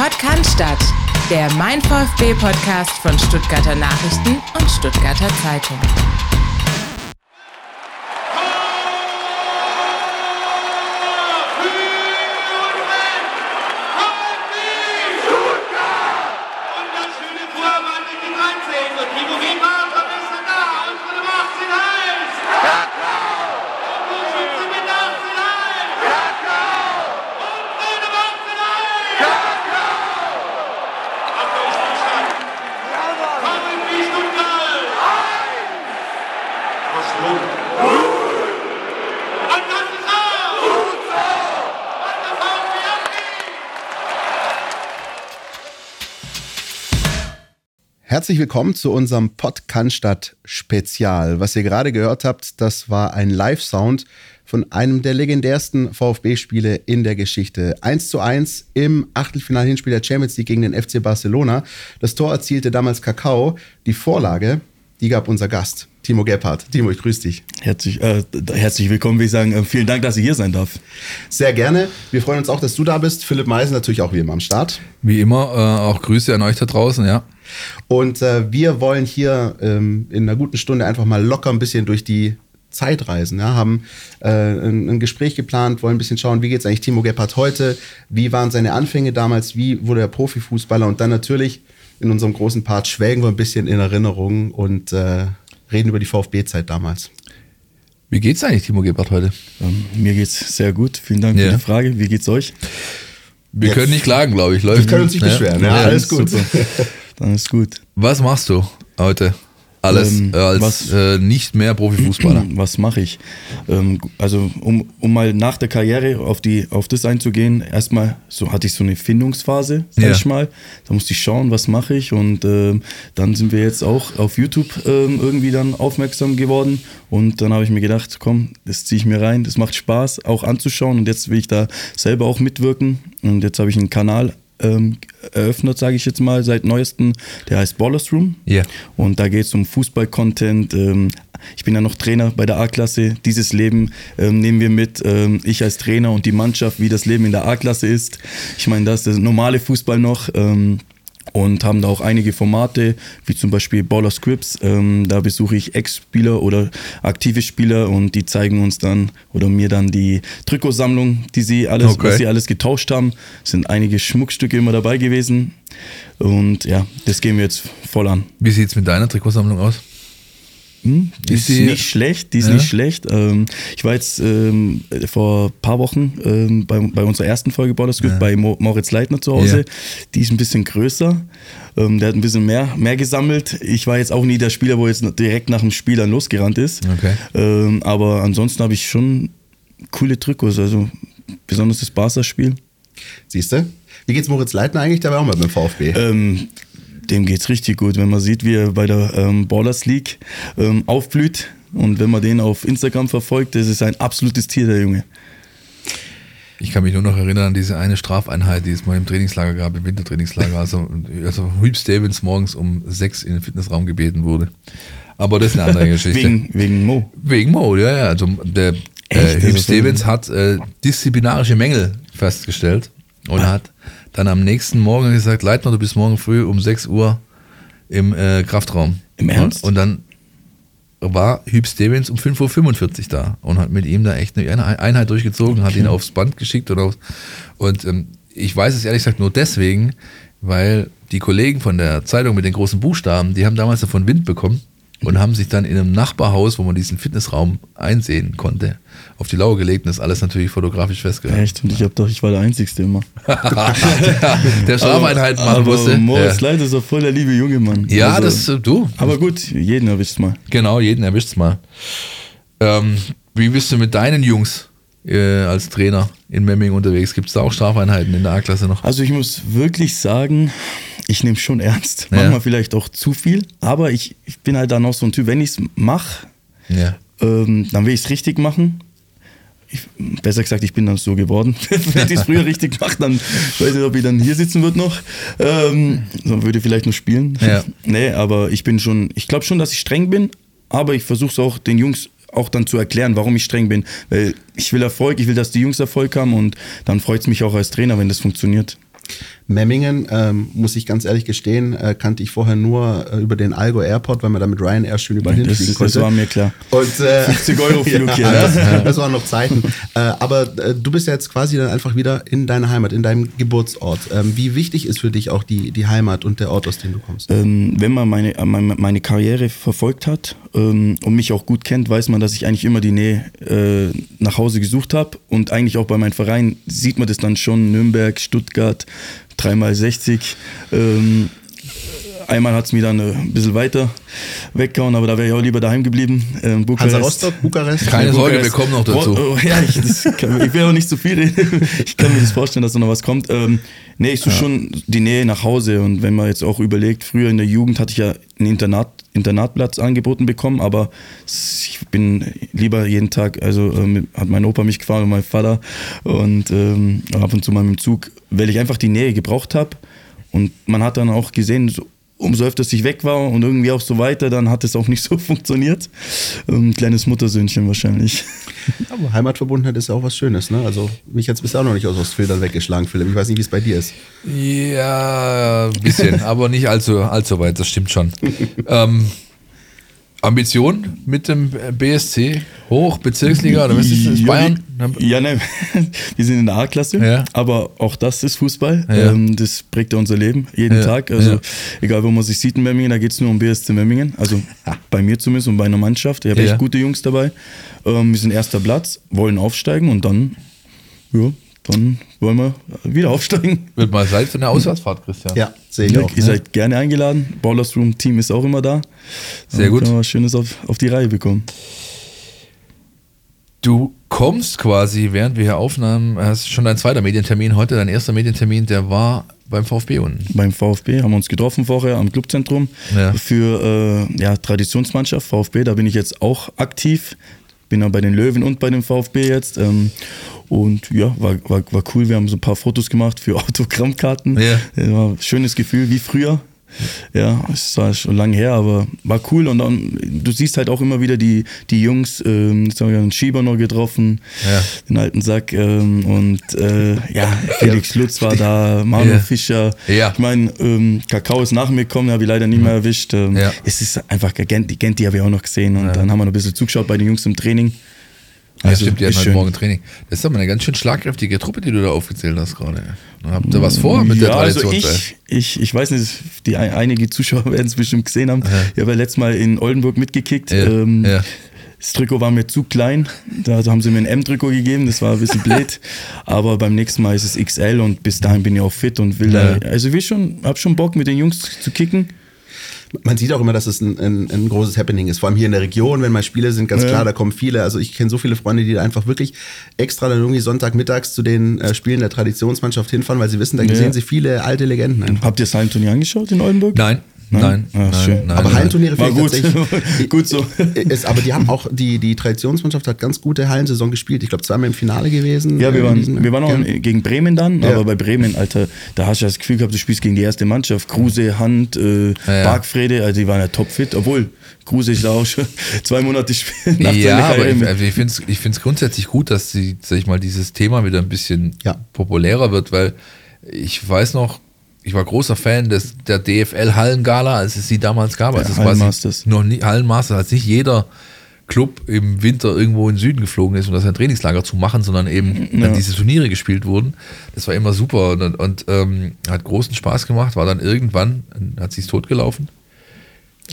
Pod Cannstatt, der Mein VfB Podcast von Stuttgarter Nachrichten und Stuttgarter Zeitung. Und das schöne Vormann mit die 13. Und Timo Riemann ist da. Und Bruno macht sie heiß. Und Buchschütze mit 18 heiß. Und Bruno macht sie heiß. Ach, da ist die Stadt. Kommen wie Stuttgart. Was nun? Und das ist auch. Und der VfB abgeht. Herzlich willkommen zu unserem Pod Cannstatt Spezial. Was ihr gerade gehört habt, das war ein Live-Sound von einem der legendärsten VfB-Spiele in der Geschichte. 1 zu 1 im Achtelfinal-Hinspiel der Champions League gegen den FC Barcelona. Das Tor erzielte damals Kakao. Die Vorlage, die gab unser Gast, Timo Gebhardt. Timo, ich grüße dich. Herzlich, äh, herzlich willkommen, will ich sagen. Äh, vielen Dank, dass ich hier sein darf. Sehr gerne. Wir freuen uns auch, dass du da bist. Philipp Meisen natürlich auch wie immer am Start. Wie immer, äh, auch Grüße an euch da draußen, ja. Und äh, wir wollen hier ähm, in einer guten Stunde einfach mal locker ein bisschen durch die Zeit reisen. Ja, haben äh, ein, ein Gespräch geplant, wollen ein bisschen schauen, wie geht es eigentlich Timo Gebhardt heute, wie waren seine Anfänge damals, wie wurde er Profifußballer und dann natürlich in unserem großen Part schwelgen wir ein bisschen in Erinnerungen und äh, reden über die VfB-Zeit damals. Wie geht's eigentlich, Timo Gebhardt, heute? Ähm, mir geht's sehr gut. Vielen Dank Ja. für die Frage. Wie geht's euch? Wir Jetzt- können nicht klagen, glaube ich. Läuft Wir können uns nicht beschweren, ja, alles gut. Dann ist gut. Was machst du heute? Alles Ähm, äh, als was- äh, nicht mehr Profifußballer. Was mache ich? Ähm, also, um, um mal nach der Karriere auf, die, auf das einzugehen, erstmal so hatte ich so eine Findungsphase, sag Ja. ich mal. Da musste ich schauen, was mache ich. Und ähm, dann sind wir jetzt auch auf YouTube ähm, irgendwie dann aufmerksam geworden. Und dann habe ich mir gedacht, komm, das ziehe ich mir rein, das macht Spaß, auch anzuschauen. Und jetzt will ich da selber auch mitwirken. Und jetzt habe ich einen Kanal ähm, eröffnet, sage ich jetzt mal, seit neuestem. Der heißt Ballers Room. Ja. Und da geht es um Fußball-Content. Ähm, ich bin ja noch Trainer bei der A-Klasse. Dieses Leben ähm, nehmen wir mit. Ähm, ich als Trainer und die Mannschaft, wie das Leben in der A-Klasse ist. Ich meine, das ist der normale Fußball noch. Und haben da auch einige Formate, wie zum Beispiel Baller Scripts. Ähm, da besuche ich Ex-Spieler oder aktive Spieler und die zeigen uns dann oder mir dann die Trikotsammlung, die sie alles, Okay. was sie alles getauscht haben. Es sind einige Schmuckstücke immer dabei gewesen. Und ja, das gehen wir jetzt voll an. Wie sieht's mit deiner Trikotsammlung aus? Hm, die Ist die- nicht schlecht, die ist Ja? nicht schlecht. Ähm, ich war jetzt ähm, vor ein paar Wochen ähm, bei, bei unserer ersten Folge Borders Script bei Mo Moritz Leitner zu Hause. Ja. Die ist ein bisschen größer. Ähm, der hat ein bisschen mehr, mehr gesammelt. Ich war jetzt auch nie der Spieler, wo jetzt direkt nach dem Spiel dann losgerannt ist. Okay. Ähm, aber ansonsten habe ich schon coole Trikots, also besonders das Barca-Spiel. Siehst du? Wie geht's Moritz Leitner eigentlich? Der war auch mal beim VfB. Ähm, dem geht's richtig gut, wenn man sieht, wie er bei der ähm, Ballers League ähm, aufblüht. Und wenn man den auf Instagram verfolgt, das ist ein absolutes Tier, der Junge. Ich kann mich nur noch erinnern an diese eine Strafeinheit, die es mal im Trainingslager gab, im Wintertrainingslager. Also, also Hübs Stevens morgens um sechs in den Fitnessraum gebeten wurde. Aber das ist eine andere Geschichte. Wegen, wegen Mo. Wegen Mo, ja, ja. Also der äh, Echt? Hugh Also, Stevens hat äh, disziplinarische Mängel festgestellt und hat dann am nächsten Morgen gesagt, Leitner, du bist morgen früh um 6 Uhr im äh, Kraftraum. Im Ernst? Und, und dann war Hugh Stevens um 5.45 Uhr da und hat mit ihm da echt eine Einheit durchgezogen, hat ihn aufs Band geschickt und, auf, und ähm, ich weiß es ehrlich gesagt nur deswegen, weil die Kollegen von der Zeitung mit den großen Buchstaben, die haben damals davon Wind bekommen und haben sich dann in einem Nachbarhaus, wo man diesen Fitnessraum einsehen konnte, auf die Lauer gelegt und das alles natürlich fotografisch festgehalten. Echt? Und ich hab doch, ich war der Einzigste immer. der Strafeinheit machen aber musste. Moritz ja, Leiter ist doch voll der liebe junge Mann. ja Also, das äh, du. Aber gut, jeden erwischt mal. Genau, jeden erwischt's mal. Ähm, wie bist du mit deinen Jungs äh, als Trainer in Memming unterwegs? Gibt es da auch Strafeinheiten in der A-Klasse noch? Also ich muss wirklich sagen, ich nehme schon ernst. Ja. Manchmal vielleicht auch zu viel, aber ich, ich bin halt dann auch so ein Typ, wenn ich es mache, Ja. ähm, dann will ich es richtig machen. Ich, besser gesagt, ich bin dann so geworden. Wenn ich es früher richtig mache, dann weiß ich nicht, ob ich dann hier sitzen würde noch. Ähm, dann würde ich vielleicht noch spielen. Ja. Nee, aber ich bin schon, ich glaube schon, dass ich streng bin, aber ich versuche es auch den Jungs auch dann zu erklären, warum ich streng bin. Weil ich will Erfolg, ich will, dass die Jungs Erfolg haben und dann freut es mich auch als Trainer, wenn das funktioniert. Memmingen, ähm, muss ich ganz ehrlich gestehen, äh, kannte ich vorher nur äh, über den Algo Airport, weil man da mit Ryanair schön überall Das, hinfliegen das konnte. war mir klar. Und, äh, 50 Euro Flug ja, hier, ne? das, das waren noch Zeiten. äh, aber äh, du bist ja jetzt quasi dann einfach wieder in deiner Heimat, in deinem Geburtsort. Ähm, wie wichtig ist für dich auch die, die Heimat und der Ort, aus dem du kommst? Ähm, wenn man meine, äh, meine, meine Karriere verfolgt hat ähm, und mich auch gut kennt, weiß man, dass ich eigentlich immer die Nähe äh, nach Hause gesucht habe. Und eigentlich auch bei meinem Verein sieht man das dann schon. Nürnberg, Stuttgart, dreimal 60. Ähm, einmal hat es mir dann äh, ein bisschen weiter weggehauen, aber da wäre ich auch lieber daheim geblieben. Ähm, Hansa Bukarest. Rostock, Bukarest? Keine Sorge, wir kommen noch dazu. Oh, oh, ja, ich, das kann, ich will auch nicht zu viel reden. Ich kann mir das vorstellen, dass da noch was kommt. Ähm, nee, ich suche schon die Nähe nach Hause. Und wenn man jetzt auch überlegt, früher in der Jugend hatte ich ja einen Internat, Internatplatz angeboten bekommen, aber ich bin lieber jeden Tag, also ähm, hat mein Opa mich gefahren und mein Vater und ähm, ab und zu mal mit dem Zug, weil ich einfach die Nähe gebraucht habe. Und man hat dann auch gesehen, so, umso öfter ich weg war und irgendwie auch so weiter, dann hat es auch nicht so funktioniert. Ähm, kleines Muttersöhnchen wahrscheinlich. Aber Heimatverbundenheit ist ja auch was Schönes, ne? Also mich jetzt bisher auch noch nicht aus Ostfildern weggeschlagen, Philipp. Ich weiß nicht, wie es bei dir ist. Ja, ein bisschen, aber nicht allzu, allzu weit, das stimmt schon. ähm, Ambition mit dem BSC hoch, Bezirksliga oder was ist das? Bayern? Ja, ne, wir sind in der A-Klasse, Ja. aber auch das ist Fußball. Ja. Ähm, das prägt ja unser Leben jeden Ja, Tag. Also egal, wo man sich sieht in Memmingen, da geht es nur um BSC Memmingen. Also bei mir zumindest und bei einer Mannschaft. Ich habe echt gute Jungs dabei. Ähm, wir sind erster Platz, wollen aufsteigen und dann, ja, dann wollen wir wieder aufsteigen. Wird mal Zeit für eine Auswärtsfahrt, Christian. Ja, sehe ich Ja, auch. ihr seid gerne eingeladen. Ballers Room Team ist auch immer da. Sehr Dann gut. Können wir was Schönes auf, auf die Reihe bekommen. Du kommst quasi, während wir hier aufnahmen, hast schon dein zweiter Medientermin heute, dein erster Medientermin, der war beim VfB unten. beim VfB, haben wir uns getroffen vorher am Clubzentrum Ja. für äh, ja, Traditionsmannschaft VfB. Da bin ich jetzt auch aktiv. Bin auch bei den Löwen und bei dem VfB jetzt. Ähm, und ja, war, war, war cool. Wir haben so ein paar Fotos gemacht für Autogrammkarten. Ja. Äh, War ein schönes Gefühl, wie früher. Ja, es war schon lange her, aber war cool. Und dann, du siehst halt auch immer wieder die, die Jungs, ähm, jetzt haben wir einen Schieber noch getroffen, Ja. den alten Sack. Ähm, und äh, ja, Felix Lutz war da, Manu Ja. Fischer. Ja. Ich meine, ähm, Kakao ist nach mir gekommen, habe ich leider nicht mehr erwischt. Ähm, Ja. Es ist einfach, Genti, Genti habe ich auch noch gesehen. Und dann haben wir noch ein bisschen zugeschaut bei den Jungs im Training. Ja, Also, stimmt, die hatten heute. Morgen Training. Das ist aber eine ganz schön schlagkräftige Truppe, die du da aufgezählt hast gerade. Habt ihr was vor mit der ja, also ich, ich, ich weiß nicht, die ein, einige Zuschauer werden es bestimmt gesehen haben. Ich habe ja letztes Mal in Oldenburg mitgekickt. Ja, Ähm, ja. Das Trikot war mir zu klein. Da haben sie mir ein M-Trikot gegeben. Das war ein bisschen blöd. Aber beim nächsten Mal ist es XL und bis dahin bin ich auch fit und will Ja. da. Also ich will schon, hab schon Bock mit den Jungs zu kicken. Man sieht auch immer, dass es ein, ein, ein großes Happening ist. Vor allem hier in der Region, wenn mal Spiele sind, ganz Ja. klar, da kommen viele. Also ich kenne so viele Freunde, die da einfach wirklich extra dann irgendwie Sonntagmittags zu den äh, Spielen der Traditionsmannschaft hinfahren, weil sie wissen, da Ja. sehen sie viele alte Legenden. einfach. Habt ihr das Hallenturnier angeschaut in Oldenburg? Nein, nein, nein, schön. nein. Aber nein. Hallenturniere War finde gut. tatsächlich- Gut so. Ist, aber die haben auch, die, die Traditionsmannschaft hat ganz gute Hallensaison gespielt. Ich glaube, zweimal im Finale gewesen. Ja, wir äh, waren, wir waren auch Ja. gegen Bremen dann, Ja. aber bei Bremen, Alter, da hast du das Gefühl gehabt, du spielst gegen die erste Mannschaft. Kruse, Hand, äh, Ja. Bargfrede, also die waren ja topfit, obwohl Kruse ist da auch schon zwei Monate später nach Ja, aber ich, also ich finde es ich find's grundsätzlich gut, dass die, sag ich mal, dieses Thema wieder ein bisschen populärer wird, weil ich weiß noch, ich war großer Fan des, der DFL Hallengala, als es sie damals gab. Ja, als es Hallenmasters. noch nie Hallenmasters, als nicht jeder Club im Winter irgendwo in den Süden geflogen ist, um das ein Trainingslager zu machen, sondern eben Ja. dann diese Turniere gespielt wurden. Das war immer super und, und ähm, hat großen Spaß gemacht, war dann irgendwann, hat sich totgelaufen.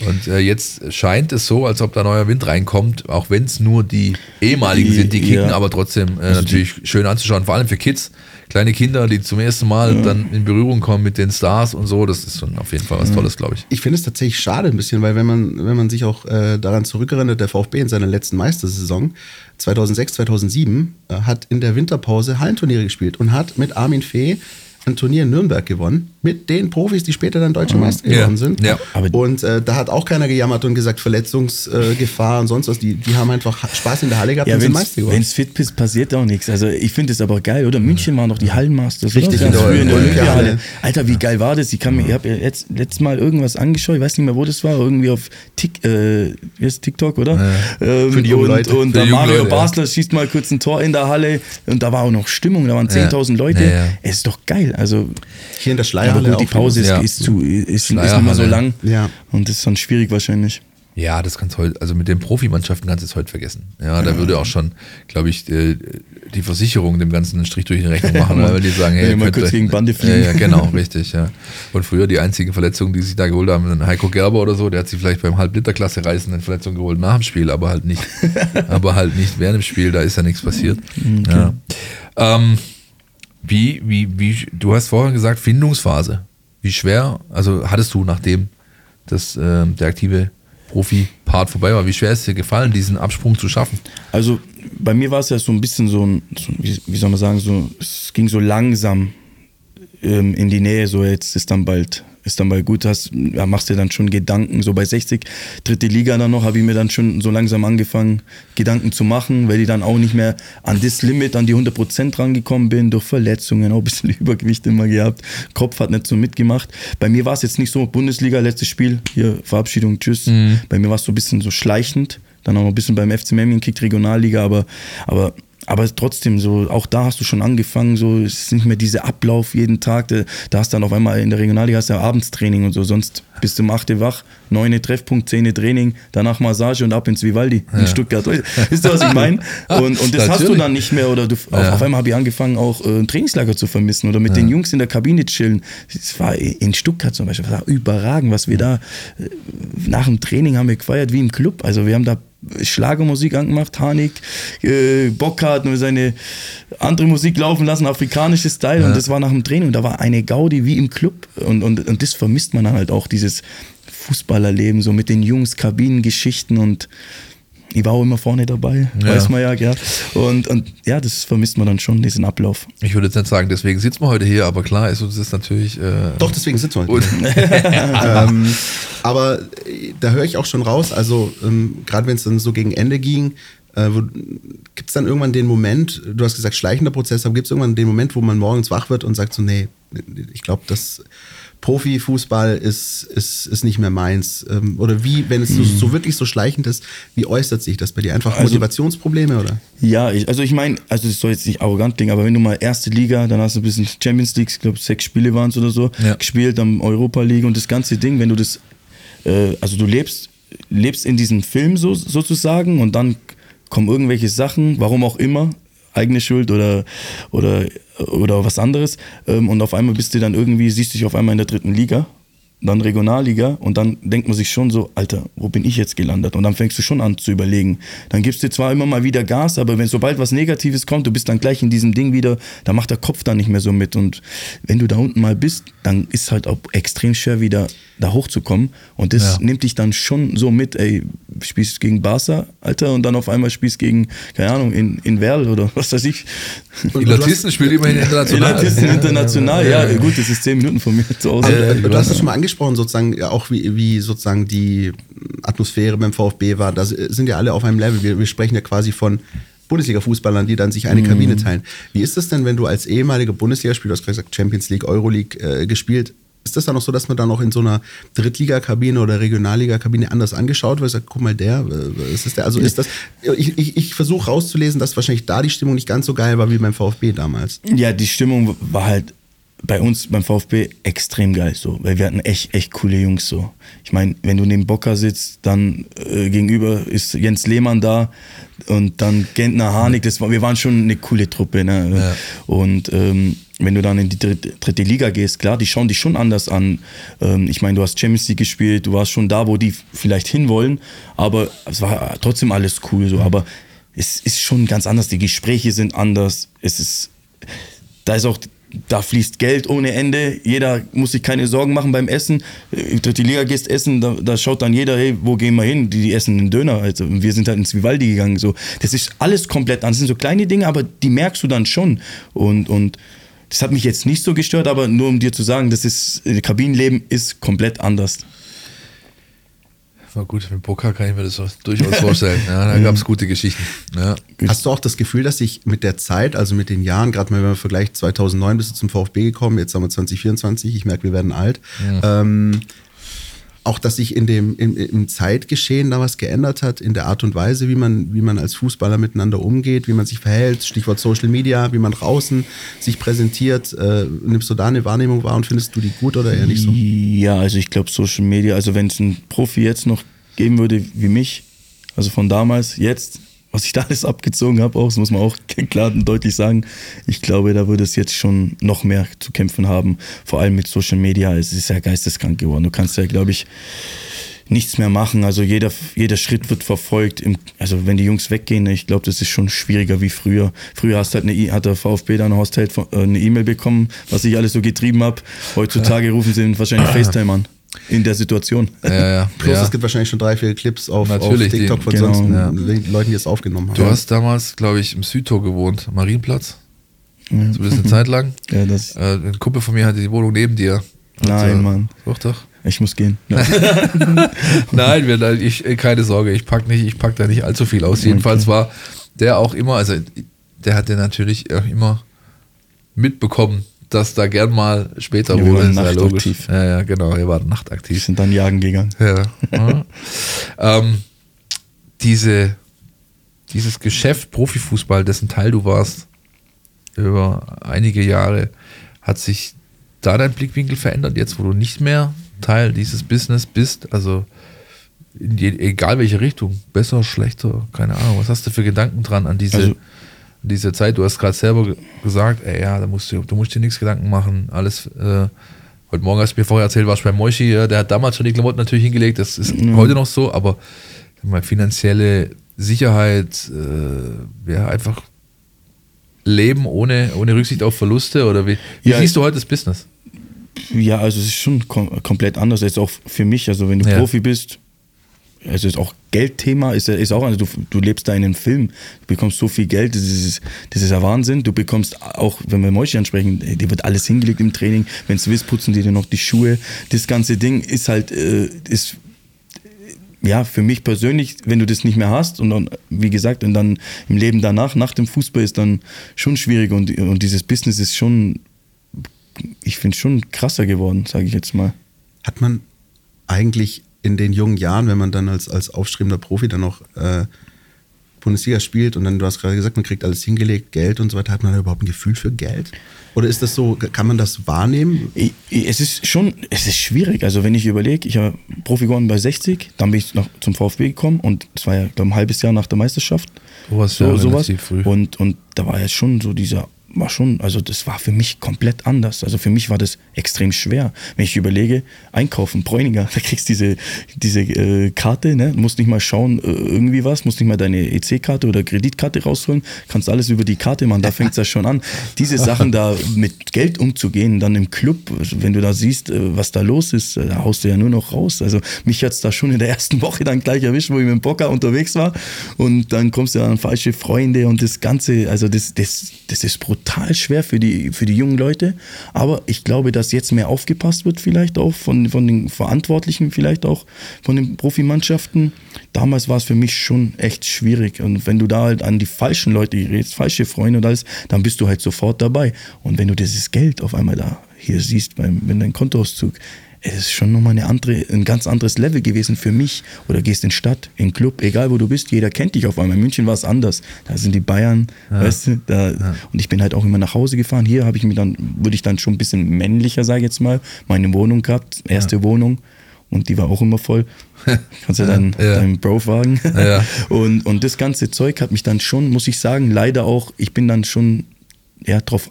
Und äh, jetzt scheint es so, als ob da neuer Wind reinkommt, auch wenn es nur die ehemaligen Die- sind, die kicken, ja. aber trotzdem äh, Also natürlich schön anzuschauen, vor allem für Kids, kleine Kinder, die zum ersten Mal dann in Berührung kommen mit den Stars und so, das ist schon auf jeden Fall was Tolles, glaube ich. Ich finde es tatsächlich schade ein bisschen, weil wenn man, wenn man sich auch äh, daran zurückerinnert, der VfB in seiner letzten Meistersaison 2006, 2007 äh, hat in der Winterpause Hallenturniere gespielt und hat mit Armin Fee ein Turnier in Nürnberg gewonnen, mit den Profis, die später dann deutsche Meister Ja, geworden sind. ja. Und äh, da hat auch keiner gejammert und gesagt, Verletzungsgefahr äh, und sonst was. Die, die haben einfach Spaß in der Halle gehabt Ja, und sind wenn Meister geworden. es fit ist, passiert auch nichts. Also ich finde es aber geil, oder? München waren noch die Hallenmasters. Richtig, oder? in der früher in der Olympiahalle. Alter, wie geil war das? Ich, kann mir, ich habe ja jetzt letztes Mal irgendwas angeschaut, ich weiß nicht mehr, wo das war, irgendwie auf Tik, äh, wie heißt TikTok, oder? Ähm, Für die und, Leute. Und Für Mario Leute, ja. Basler schießt mal kurz ein Tor in der Halle und da war auch noch Stimmung, da waren Ja. 10.000 Leute. Ja, ja. Es ist doch geil. Also Hier in der ja, Schleierhalle aber gut, die Pause ist, Ja. ist, zu, ist, ist mehr so lang. Ja. Und das ist dann schwierig wahrscheinlich. Ja, das kannst du heute, also mit den Profimannschaften kannst du es heute vergessen. Ja, da würde auch schon, glaube ich, äh, die Versicherung dem Ganzen einen Strich durch die Rechnung machen, weil die sagen, hey, wir mal kurz gegen Bande Ja, fliegen. ja, genau, richtig, ja. Und früher die einzigen Verletzungen, die sich da geholt haben, sind Heiko Gerber oder so, der hat sich vielleicht beim Halbliterklasse reißenden Verletzung geholt nach dem Spiel, aber halt nicht, aber halt nicht während dem Spiel, da ist ja nichts passiert. Ja. Ähm, wie, wie, wie, du hast vorhin gesagt, Findungsphase. Wie schwer, also hattest du, nachdem das, ähm, der aktive Profi-Part vorbei war, wie schwer ist dir gefallen, diesen Absprung zu schaffen? Also bei mir war es ja so ein bisschen so ein, so, wie, wie soll man sagen, so, es ging so langsam ähm, in die Nähe, so jetzt ist dann bald, ist dann bald gut, hast, ja, machst dir dann schon Gedanken, so bei 60, dritte Liga dann noch, habe ich mir dann schon so langsam angefangen, Gedanken zu machen, weil ich dann auch nicht mehr an das Limit, an die 100% rangekommen bin, durch Verletzungen, auch ein bisschen Übergewicht immer gehabt, Kopf hat nicht so mitgemacht. Bei mir war es jetzt nicht so, Bundesliga, letztes Spiel, hier Verabschiedung, tschüss. Bei mir war es so ein bisschen so schleichend, dann auch noch ein bisschen beim FC Memmingen gekickt, Regionalliga, aber, aber, aber trotzdem, so, auch da hast du schon angefangen, so, es ist nicht mehr dieser Ablauf jeden Tag, da, da hast du dann auf einmal in der Regionalliga hast du ja Abendstraining und so, sonst bist du um 8 Uhr wach, 9 Uhr Treffpunkt, 10 Uhr Training, danach Massage und ab ins Vivaldi in Stuttgart. Wisst ihr, was ich meine? Und, und das hast du Natürlich. dann nicht mehr oder du, auf, Ja. auf einmal habe ich angefangen, auch äh, ein Trainingslager zu vermissen oder mit den Jungs in der Kabine chillen. Es war in Stuttgart zum Beispiel, war überragend, was wir da äh, nach dem Training haben wir gefeiert wie im Club. Also wir haben da Schlagermusik angemacht, Hanik, äh, Bock hat und seine andere Musik laufen lassen, afrikanische Style. Und das war nach dem Training. Und da war eine Gaudi wie im Club. Und, und, und das vermisst man dann halt auch, dieses Fußballerleben, so mit den Jungs, Kabinengeschichten und ich war auch immer vorne dabei, Ja. weiß man ja, ja. Und, und ja, das vermisst man dann schon, diesen Ablauf. Ich würde jetzt nicht sagen, deswegen sitzen wir heute hier, aber klar ist uns das natürlich. Äh, Doch, deswegen sitzen wir heute. ähm, aber äh, da höre ich auch schon raus, also ähm, gerade wenn es dann so gegen Ende ging, äh, gibt es dann irgendwann den Moment, du hast gesagt schleichender Prozess, aber gibt es irgendwann den Moment, wo man morgens wach wird und sagt so, nee, ich glaube, das Profifußball ist, ist, ist nicht mehr meins. Ähm, oder wie, wenn es so, so wirklich so schleichend ist, wie äußert sich das bei dir? Einfach Also- Motivationsprobleme oder? Ja, ich, also ich meine, also das soll jetzt nicht arrogant klingen, aber wenn du mal erste Liga, dann hast du ein bisschen Champions League, ich glaube sechs Spiele waren es oder so, Ja. gespielt, dann Europa League und das ganze Ding, wenn du das, äh, also du lebst, lebst in diesem Film so, sozusagen und dann kommen irgendwelche Sachen, warum auch immer, eigene Schuld oder, oder, oder was anderes ähm, und auf einmal bist du dann irgendwie, siehst dich auf einmal in der dritten Liga dann Regionalliga und dann denkt man sich schon so, Alter, wo bin ich jetzt gelandet? Und dann fängst du schon an zu überlegen. Dann gibst du zwar immer mal wieder Gas, aber wenn sobald was Negatives kommt, du bist dann gleich in diesem Ding wieder, da macht der Kopf dann nicht mehr so mit. Und wenn du da unten mal bist, dann ist halt auch extrem schwer wieder da hochzukommen. Und das Ja. nimmt dich dann schon so mit, ey, spielst gegen Barca, Alter, und dann auf einmal spielst gegen, keine Ahnung, in, in Werl oder was weiß ich. die Latisten spielt immerhin international. Latisten international, ja, gut, das ist zehn Minuten von mir zu Hause. Aber, äh, du hast es schon mal angesprochen, sozusagen, ja, auch wie, wie sozusagen die Atmosphäre beim VfB war. Da sind ja alle auf einem Level. Wir, wir sprechen ja quasi von Bundesliga-Fußballern, die dann sich eine Kabine teilen. Wie ist das denn, wenn du als ehemaliger Bundesligaspieler, du hast gerade gesagt, Champions League, Euroleague äh, gespielt, ist das dann auch so, dass man dann auch in so einer Drittliga-Kabine oder Regionalliga-Kabine anders angeschaut wird? Sagt, guck mal, der, äh, ist das der? Also ist das, ich, ich, ich versuche rauszulesen, dass wahrscheinlich da die Stimmung nicht ganz so geil war wie beim VfB damals. Ja, die Stimmung war halt bei uns beim VfB extrem geil so, weil wir hatten echt echt coole Jungs so. Ich meine, wenn du neben Bocker sitzt, dann äh, gegenüber ist Jens Lehmann da und dann Gentner Harnik, das war, wir waren schon eine coole Truppe, ne? Ja. Und ähm, wenn du dann in die dritte, dritte Liga gehst, klar, die schauen dich schon anders an. Ähm, ich meine, du hast Champions League gespielt, du warst schon da, wo die vielleicht hinwollen, aber es war trotzdem alles cool so. Aber es ist schon ganz anders. Die Gespräche sind anders. Es ist, da ist auch, da fließt Geld ohne Ende. Jeder muss sich keine Sorgen machen beim Essen. Äh, Die Liga gehst essen, da, da schaut dann jeder, hey, wo gehen wir hin? Die, die essen einen Döner. Also wir sind halt ins Vivaldi gegangen. So, das ist alles komplett anders. Das sind so kleine Dinge, aber die merkst du dann schon. Und, und das hat mich jetzt nicht so gestört, aber nur um dir zu sagen, das ist, äh, Kabinenleben ist komplett anders. Na gut, mit Poker kann ich mir das durchaus vorstellen. Ja, da gab es gute Geschichten. Ja. Hast du auch das Gefühl, dass sich mit der Zeit, also mit den Jahren, gerade mal wenn man vergleicht, 2009 bist du zum VfB gekommen, jetzt haben wir 2024, ich merke, wir werden alt, ähm, auch, dass sich in dem, im, im Zeitgeschehen da was geändert hat, in der Art und Weise, wie man, wie man als Fußballer miteinander umgeht, wie man sich verhält, Stichwort Social Media, wie man draußen sich präsentiert. Äh, nimmst du da eine Wahrnehmung wahr und findest du die gut oder eher nicht so? Ja, also ich glaube Social Media, also wenn es einen Profi jetzt noch geben würde wie mich, also von damals, jetzt, was ich da alles abgezogen habe, auch, das muss man auch klar und deutlich sagen. Ich glaube, da würde es jetzt schon noch mehr zu kämpfen haben, vor allem mit Social Media. Es ist ja geisteskrank geworden. Du kannst ja, glaube ich, nichts mehr machen. Also jeder, jeder Schritt wird verfolgt. Im, also wenn die Jungs weggehen, ich glaube, das ist schon schwieriger wie früher. Früher hast halt eine, hat der VfB dann Horst äh, eine E-Mail bekommen, was ich alles so getrieben habe. Heutzutage rufen sie wahrscheinlich FaceTime an. In der Situation. Ja, ja. Plus, ja. es gibt wahrscheinlich schon drei, vier Clips auf, auf TikTok von genau, sonst ja. Leuten, die es aufgenommen haben. Du hast damals, glaube ich, im Südtor gewohnt, Marienplatz. Zumindest eine Zeit lang. Ja, das, Äh, ein Kumpel von mir hatte die Wohnung neben dir. Nein, äh, Mann. Doch, doch. ich muss gehen. Ja. Nein, wir, ich, äh, keine Sorge, ich pack nicht, ich pack da nicht allzu viel aus. Jedenfalls war der auch immer, also der hatte natürlich auch immer mitbekommen, dass da gern mal später Ja, wir wurde. waren ist ja nachtaktiv. Ja, ja, genau, wir waren Die nachtaktiv. sind dann jagen gegangen. Ja. ja. ähm, diese, dieses Geschäft Profifußball, dessen Teil du warst, über einige Jahre, hat sich da dein Blickwinkel verändert, jetzt wo du nicht mehr Teil dieses Business bist? Also je, egal welche Richtung, besser, schlechter, keine Ahnung. Was hast du für Gedanken dran an diese, Also- diese Zeit? Du hast gerade selber ge- gesagt, ey, ja, da musst du, du musst dir nichts Gedanken machen. Alles, äh, heute Morgen hast du mir vorher erzählt, warst bei Moshi, ja, der hat damals schon die Klamotten natürlich hingelegt, das ist heute noch so, aber mal, finanzielle Sicherheit, äh, ja, einfach Leben ohne, ohne Rücksicht auf Verluste oder wie, wie Ja, siehst du heute das Business? Ja, also es ist schon kom komplett anders jetzt auch für mich. Also wenn du Ja. Profi bist, also ist auch Geldthema, ist, ist auch, also du, du lebst da in einem Film, du bekommst so viel Geld, das ist, das ist ja Wahnsinn. Du bekommst auch, wenn wir Moischi ansprechen, äh, dir wird alles hingelegt im Training. Wenn du willst, putzen die dir noch die Schuhe. Das ganze Ding ist halt, äh, ist ja, für mich persönlich, wenn du das nicht mehr hast und dann, wie gesagt, und dann im Leben danach, nach dem Fußball ist dann schon schwierig und, und dieses Business ist schon, ich finde schon krasser geworden, sage ich jetzt mal. Hat man eigentlich in den jungen Jahren, wenn man dann als, als aufstrebender Profi dann noch äh, Bundesliga spielt und dann, du hast gerade gesagt, man kriegt alles hingelegt, Geld und so weiter, hat man da überhaupt ein Gefühl für Geld? Oder ist das so, kann man das wahrnehmen? Es ist schon, es ist schwierig. Also wenn ich überlege, ich habe Profi geworden bei 60, dann bin ich noch zum VfB gekommen und das war ja glaub, ein halbes Jahr nach der Meisterschaft. Du warst so, ja sowas. früh. Und, und da war ja schon so dieser, war schon, also das war für mich komplett anders. Also für mich war das extrem schwer. Wenn ich überlege, einkaufen, Bräuniger, da kriegst du diese, diese äh, Karte, ne? Musst nicht mal schauen, äh, irgendwie was, musst nicht mal deine EC-Karte oder Kreditkarte rausholen, kannst alles über die Karte machen, da fängt es ja schon an. Diese Sachen da mit Geld umzugehen, dann im Club, also wenn du da siehst, äh, was da los ist, äh, da haust du ja nur noch raus. Also mich hat's da schon in der ersten Woche dann gleich erwischt, wo ich mit dem Bocker unterwegs war und dann kommst du an falsche Freunde und das Ganze, also das, das, das ist brutal schwer für die, für die jungen Leute, aber ich glaube, dass jetzt mehr aufgepasst wird vielleicht auch von, von den Verantwortlichen, vielleicht auch von den Profimannschaften. Damals war es für mich schon echt schwierig. Und wenn du da halt an die falschen Leute gerätst, falsche Freunde und alles, dann bist du halt sofort dabei. Und wenn du dieses Geld auf einmal da hier siehst beim, bei deinem Kontoauszug, es ist schon nochmal eine andere, ein ganz anderes Level gewesen für mich. Oder gehst in Stadt, in Club, egal wo du bist, jeder kennt dich auf einmal. In München war es anders. Da sind die Bayern, weißt du, da, und ich bin halt auch immer nach Hause gefahren. Hier habe ich mir dann, würde ich dann schon ein bisschen männlicher, sage ich jetzt mal, meine Wohnung gehabt, erste Wohnung. Und die war auch immer voll. Kannst ja deinen, Ja. deinen Bro-Wagen. Ja. Und, und das ganze Zeug hat mich dann schon, muss ich sagen, leider auch, ich bin dann schon ja, drauf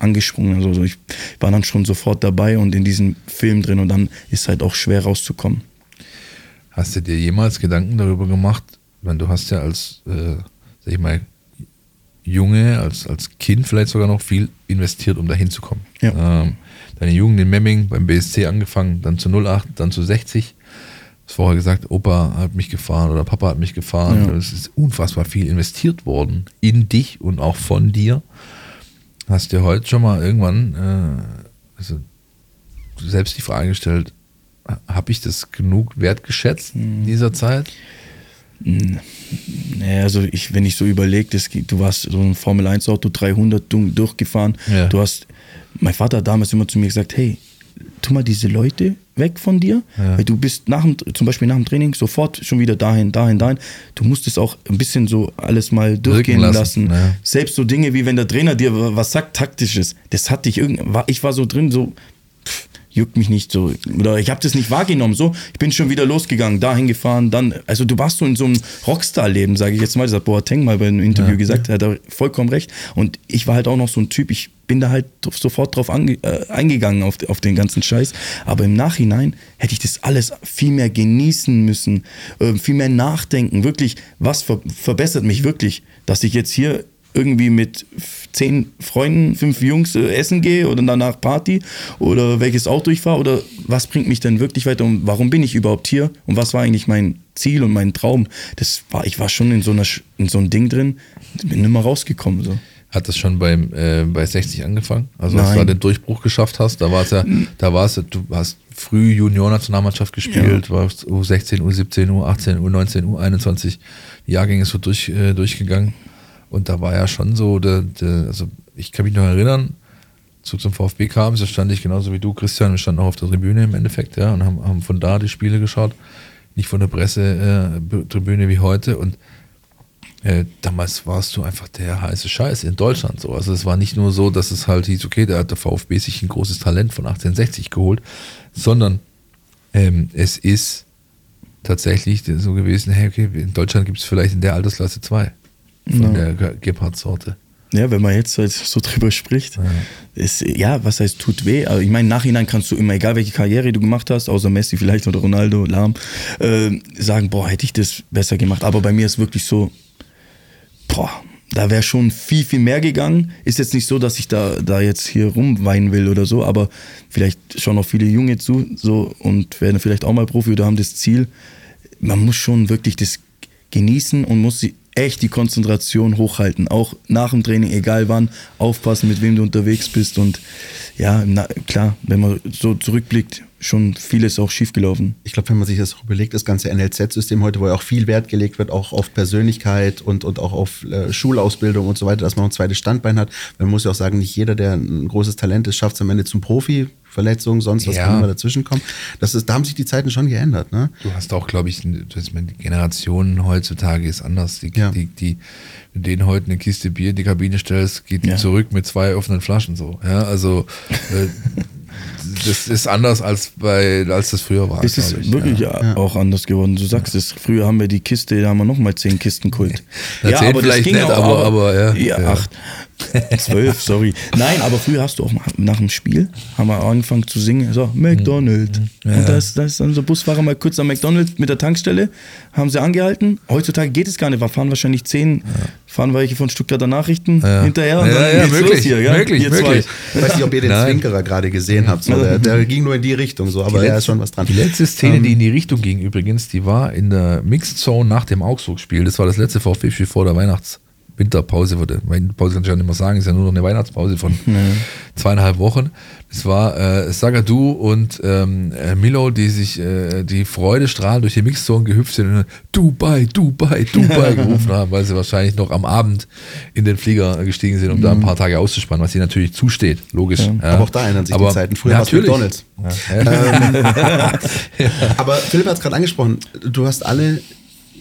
angesprungen. Also so, ich war dann schon sofort dabei und in diesem Film drin und dann ist halt auch schwer rauszukommen. Hast du dir jemals Gedanken darüber gemacht? Wenn du hast ja als, äh, sag ich mal, Junge, als, als Kind vielleicht sogar noch viel investiert, um da hinzukommen. Ja. Ähm, deine Jugend in Memming beim BSC angefangen, dann zu 08, dann zu 60. Du hast vorher gesagt, Opa hat mich gefahren oder Papa hat mich gefahren. Ja. Es ist unfassbar viel investiert worden in dich und auch von dir. Hast dir heute schon mal irgendwann äh, also selbst die Frage gestellt, habe ich das genug wertgeschätzt in dieser Zeit? Naja, also ich, wenn ich so überlege, du warst so ein Formel 1 Auto 300 du- durchgefahren. Ja. Du hast, mein Vater hat damals immer zu mir gesagt, hey, tu mal diese Leute weg von dir, weil du bist nach dem, zum Beispiel nach dem Training sofort schon wieder dahin, dahin, dahin. Du musst es auch ein bisschen so alles mal durchgehen lassen, lassen. ja. Selbst so Dinge wie wenn der Trainer dir was sagt, taktisches, das hatte ich irgend, war, ich war so drin, so juckt mich nicht so. Oder ich habe das nicht wahrgenommen so. Ich bin schon wieder losgegangen dahin gefahren dann also du warst so in so einem Rockstar-Leben sage ich jetzt mal das hat Boateng mal bei einem Interview gesagt hat er vollkommen recht. Und ich war halt auch noch so ein Typ ich bin da halt sofort drauf ange, äh, eingegangen auf, auf den ganzen Scheiß. Aber im Nachhinein hätte ich das alles viel mehr genießen müssen äh, viel mehr nachdenken wirklich was ver verbessert mich wirklich dass ich jetzt hier irgendwie mit zehn Freunden, fünf Jungs äh, essen gehe oder danach Party oder welches Auto ich fahre oder was bringt mich denn wirklich weiter und warum bin ich überhaupt hier und was war eigentlich mein Ziel und mein Traum? Das war, ich war schon in so, einer, in so einem Ding drin, bin immer rausgekommen. So. Hat das schon beim, äh, bei 60 angefangen? Also als du da den Durchbruch geschafft hast, da war es ja, da war es, ja- du hast früh Junior-Nationalmannschaft gespielt, warst U16, U17, U18, U19, U21, die Jahrgänge so durch, äh, durchgegangen. Und da war ja schon so, der, der, also ich kann mich noch erinnern, zu zum VfB kam, da stand ich genauso wie du, Christian, wir standen auch auf der Tribüne im Endeffekt, ja, und haben, haben von da die Spiele geschaut, nicht von der Pressetribüne wie heute. Und äh, damals warst du einfach der heiße Scheiß in Deutschland so. Also es war nicht nur so, dass es halt hieß, okay, da hat der VfB sich ein großes Talent von 1860 geholt, sondern ähm, es ist tatsächlich so gewesen, hey, okay, in Deutschland gibt es vielleicht in der Altersklasse zwei von der Ge- Gebhardt-Sorte. Ja, wenn man jetzt halt so drüber spricht, ist, ja, was heißt tut weh? Aber ich meine, nachhinein kannst du immer, egal welche Karriere du gemacht hast, außer Messi vielleicht oder Ronaldo, Lahm, äh, sagen, boah, hätte ich das besser gemacht. Aber bei mir ist wirklich so, boah, da wäre schon viel, viel mehr gegangen. Ist jetzt nicht so, dass ich da, da jetzt hier rumweinen will oder so, aber vielleicht schauen auch viele Junge zu so und werden vielleicht auch mal Profi oder haben das Ziel. Man muss schon wirklich das genießen und muss sie echt die Konzentration hochhalten. Auch nach dem Training, egal wann, aufpassen, mit wem du unterwegs bist. Und ja, na, klar, wenn man so zurückblickt, schon vieles auch schiefgelaufen. Ich glaube, wenn man sich das auch überlegt, das ganze NLZ-System heute, wo ja auch viel Wert gelegt wird, auch auf Persönlichkeit und, und auch auf äh, Schulausbildung und so weiter, dass man ein zweites Standbein hat. Man muss ja auch sagen, nicht jeder, der ein großes Talent ist, schafft es am Ende zum Profi. Verletzungen, sonst was Ja. kann immer dazwischen kommen. Das ist, da haben sich die Zeiten schon geändert. Ne? Du hast auch, glaube ich, die Generation heutzutage ist anders. Die, Ja. die, die, wenn du denen heute eine Kiste Bier in die Kabine stellst, geht die Ja. zurück mit zwei offenen Flaschen so. Ja, also äh, das ist anders als bei als das früher war. Es ist ich. wirklich ja. ja. auch anders geworden. Du sagst es, früher haben wir die Kiste, da haben wir nochmal zehn Kisten geholt. Na, zehn vielleicht nicht, aber- aber ja. Ja, Ja. acht. Zwölf, sorry. Nein, aber früher hast du auch nach dem Spiel, haben wir angefangen zu singen, so, McDonald's. Mhm. Und da ist, da ist dann so Busfahrer mal kurz am McDonald's mit der Tankstelle, haben sie angehalten. Heutzutage geht es gar nicht, wir fahren wahrscheinlich zehn, fahren welche von Stuttgarter Nachrichten Ja. hinterher und Ja, dann ja, geht's möglich, los hier. Ja? möglich, Ihr zwei. möglich. Ich weiß nicht, ob ihr den Nein. Zwinkerer gerade gesehen habt. So, der, der ging nur in die Richtung, so, aber da ist schon was dran. Die letzte Szene, die in die Richtung ging übrigens, die war in der Mixed Zone nach dem Augsburg-Spiel. Das war das letzte VfB-Spiel vor der Weihnachts-Winterpause. Wurde. Winterpause kann ich ja nicht mehr sagen, ist ja nur noch eine Weihnachtspause von zweieinhalb Wochen. Das war äh, Sagadu und ähm, äh, Milo, die sich äh, die Freude strahlend durch die Mixed Zone gehüpft sind und Dubai, Dubai, Dubai gerufen haben, weil sie wahrscheinlich noch am Abend in den Flieger gestiegen sind, um da ein paar Tage auszuspannen, was ihnen natürlich zusteht, logisch. Ja. Aber auch da ändern sich die Aber Zeiten. Früher war es natürlich. McDonald's. Aber Philipp hat es gerade angesprochen, du hast alle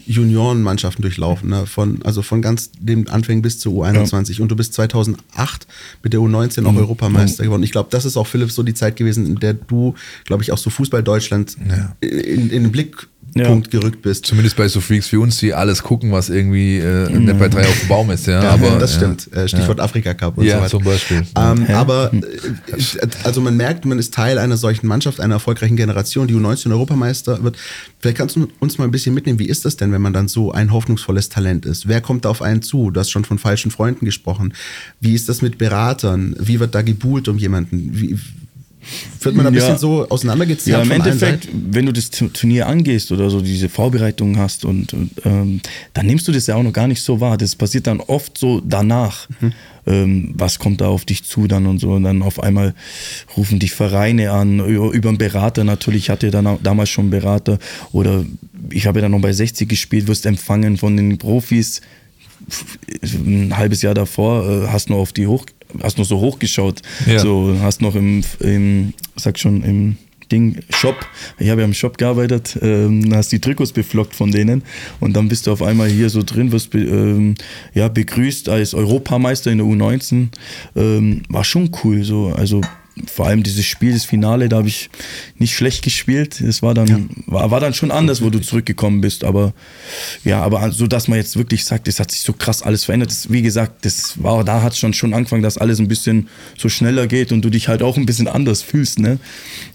Juniorenmannschaften durchlaufen, ne? von, also von ganz dem Anfang bis zur U21 und du bist 2008 mit der U19 auch Europameister geworden. Ich glaube, das ist auch Philipp so die Zeit gewesen, in der du, glaube ich, auch so Fußball Deutschland Ja. in, in den Blickpunkt Ja. gerückt bist. Zumindest bei so Freaks wie uns, die alles gucken, was irgendwie äh, nicht bei drei auf dem Baum ist. Ja, Ja, aber, das ja. stimmt. Äh, Stichwort Afrika Cup und Ja, so weiter. zum Beispiel. Ähm, aber äh, also man merkt, man ist Teil einer solchen Mannschaft, einer erfolgreichen Generation, die U19 Europameister wird. Vielleicht kannst du uns mal ein bisschen mitnehmen, wie ist das denn, wenn man dann so ein hoffnungsvolles Talent ist? Wer kommt da auf einen zu? Du hast schon von falschen Freunden gesprochen. Wie ist das mit Beratern? Wie wird da gebuhlt um jemanden? Wie, wird man ein Ja. bisschen so auseinandergezerrt Ja, im Endeffekt, wenn du das Tu- Turnier angehst oder so diese Vorbereitung hast und, und ähm, dann nimmst du das ja auch noch gar nicht so wahr. Das passiert dann oft so danach. Mhm. Ähm, was kommt da auf dich zu dann und so und dann auf einmal rufen dich Vereine an über, über einen Berater natürlich. Ich hatte dann damals schon einen Berater oder ich habe ja dann noch bei 60 gespielt, wirst empfangen von den Profis ein halbes Jahr davor äh, hast nur auf die hoch, hast noch so hochgeschaut. Ja. So, hast noch im, im, sag schon, im Ding, Shop, ich habe ja im Shop gearbeitet, ähm, hast die Trikots beflockt von denen und dann bist du auf einmal hier so drin, wirst be, ähm, ja, begrüßt als Europameister in der U19. Ähm, war schon cool, so, also vor allem dieses Spiel, das Finale, da habe ich nicht schlecht gespielt. Es war dann, war, war dann schon anders, wo du zurückgekommen bist. Aber ja, aber so, dass man jetzt wirklich sagt, es hat sich so krass alles verändert. Das, wie gesagt, das war, da hat schon schon angefangen, dass alles ein bisschen so schneller geht und du dich halt auch ein bisschen anders fühlst, ne?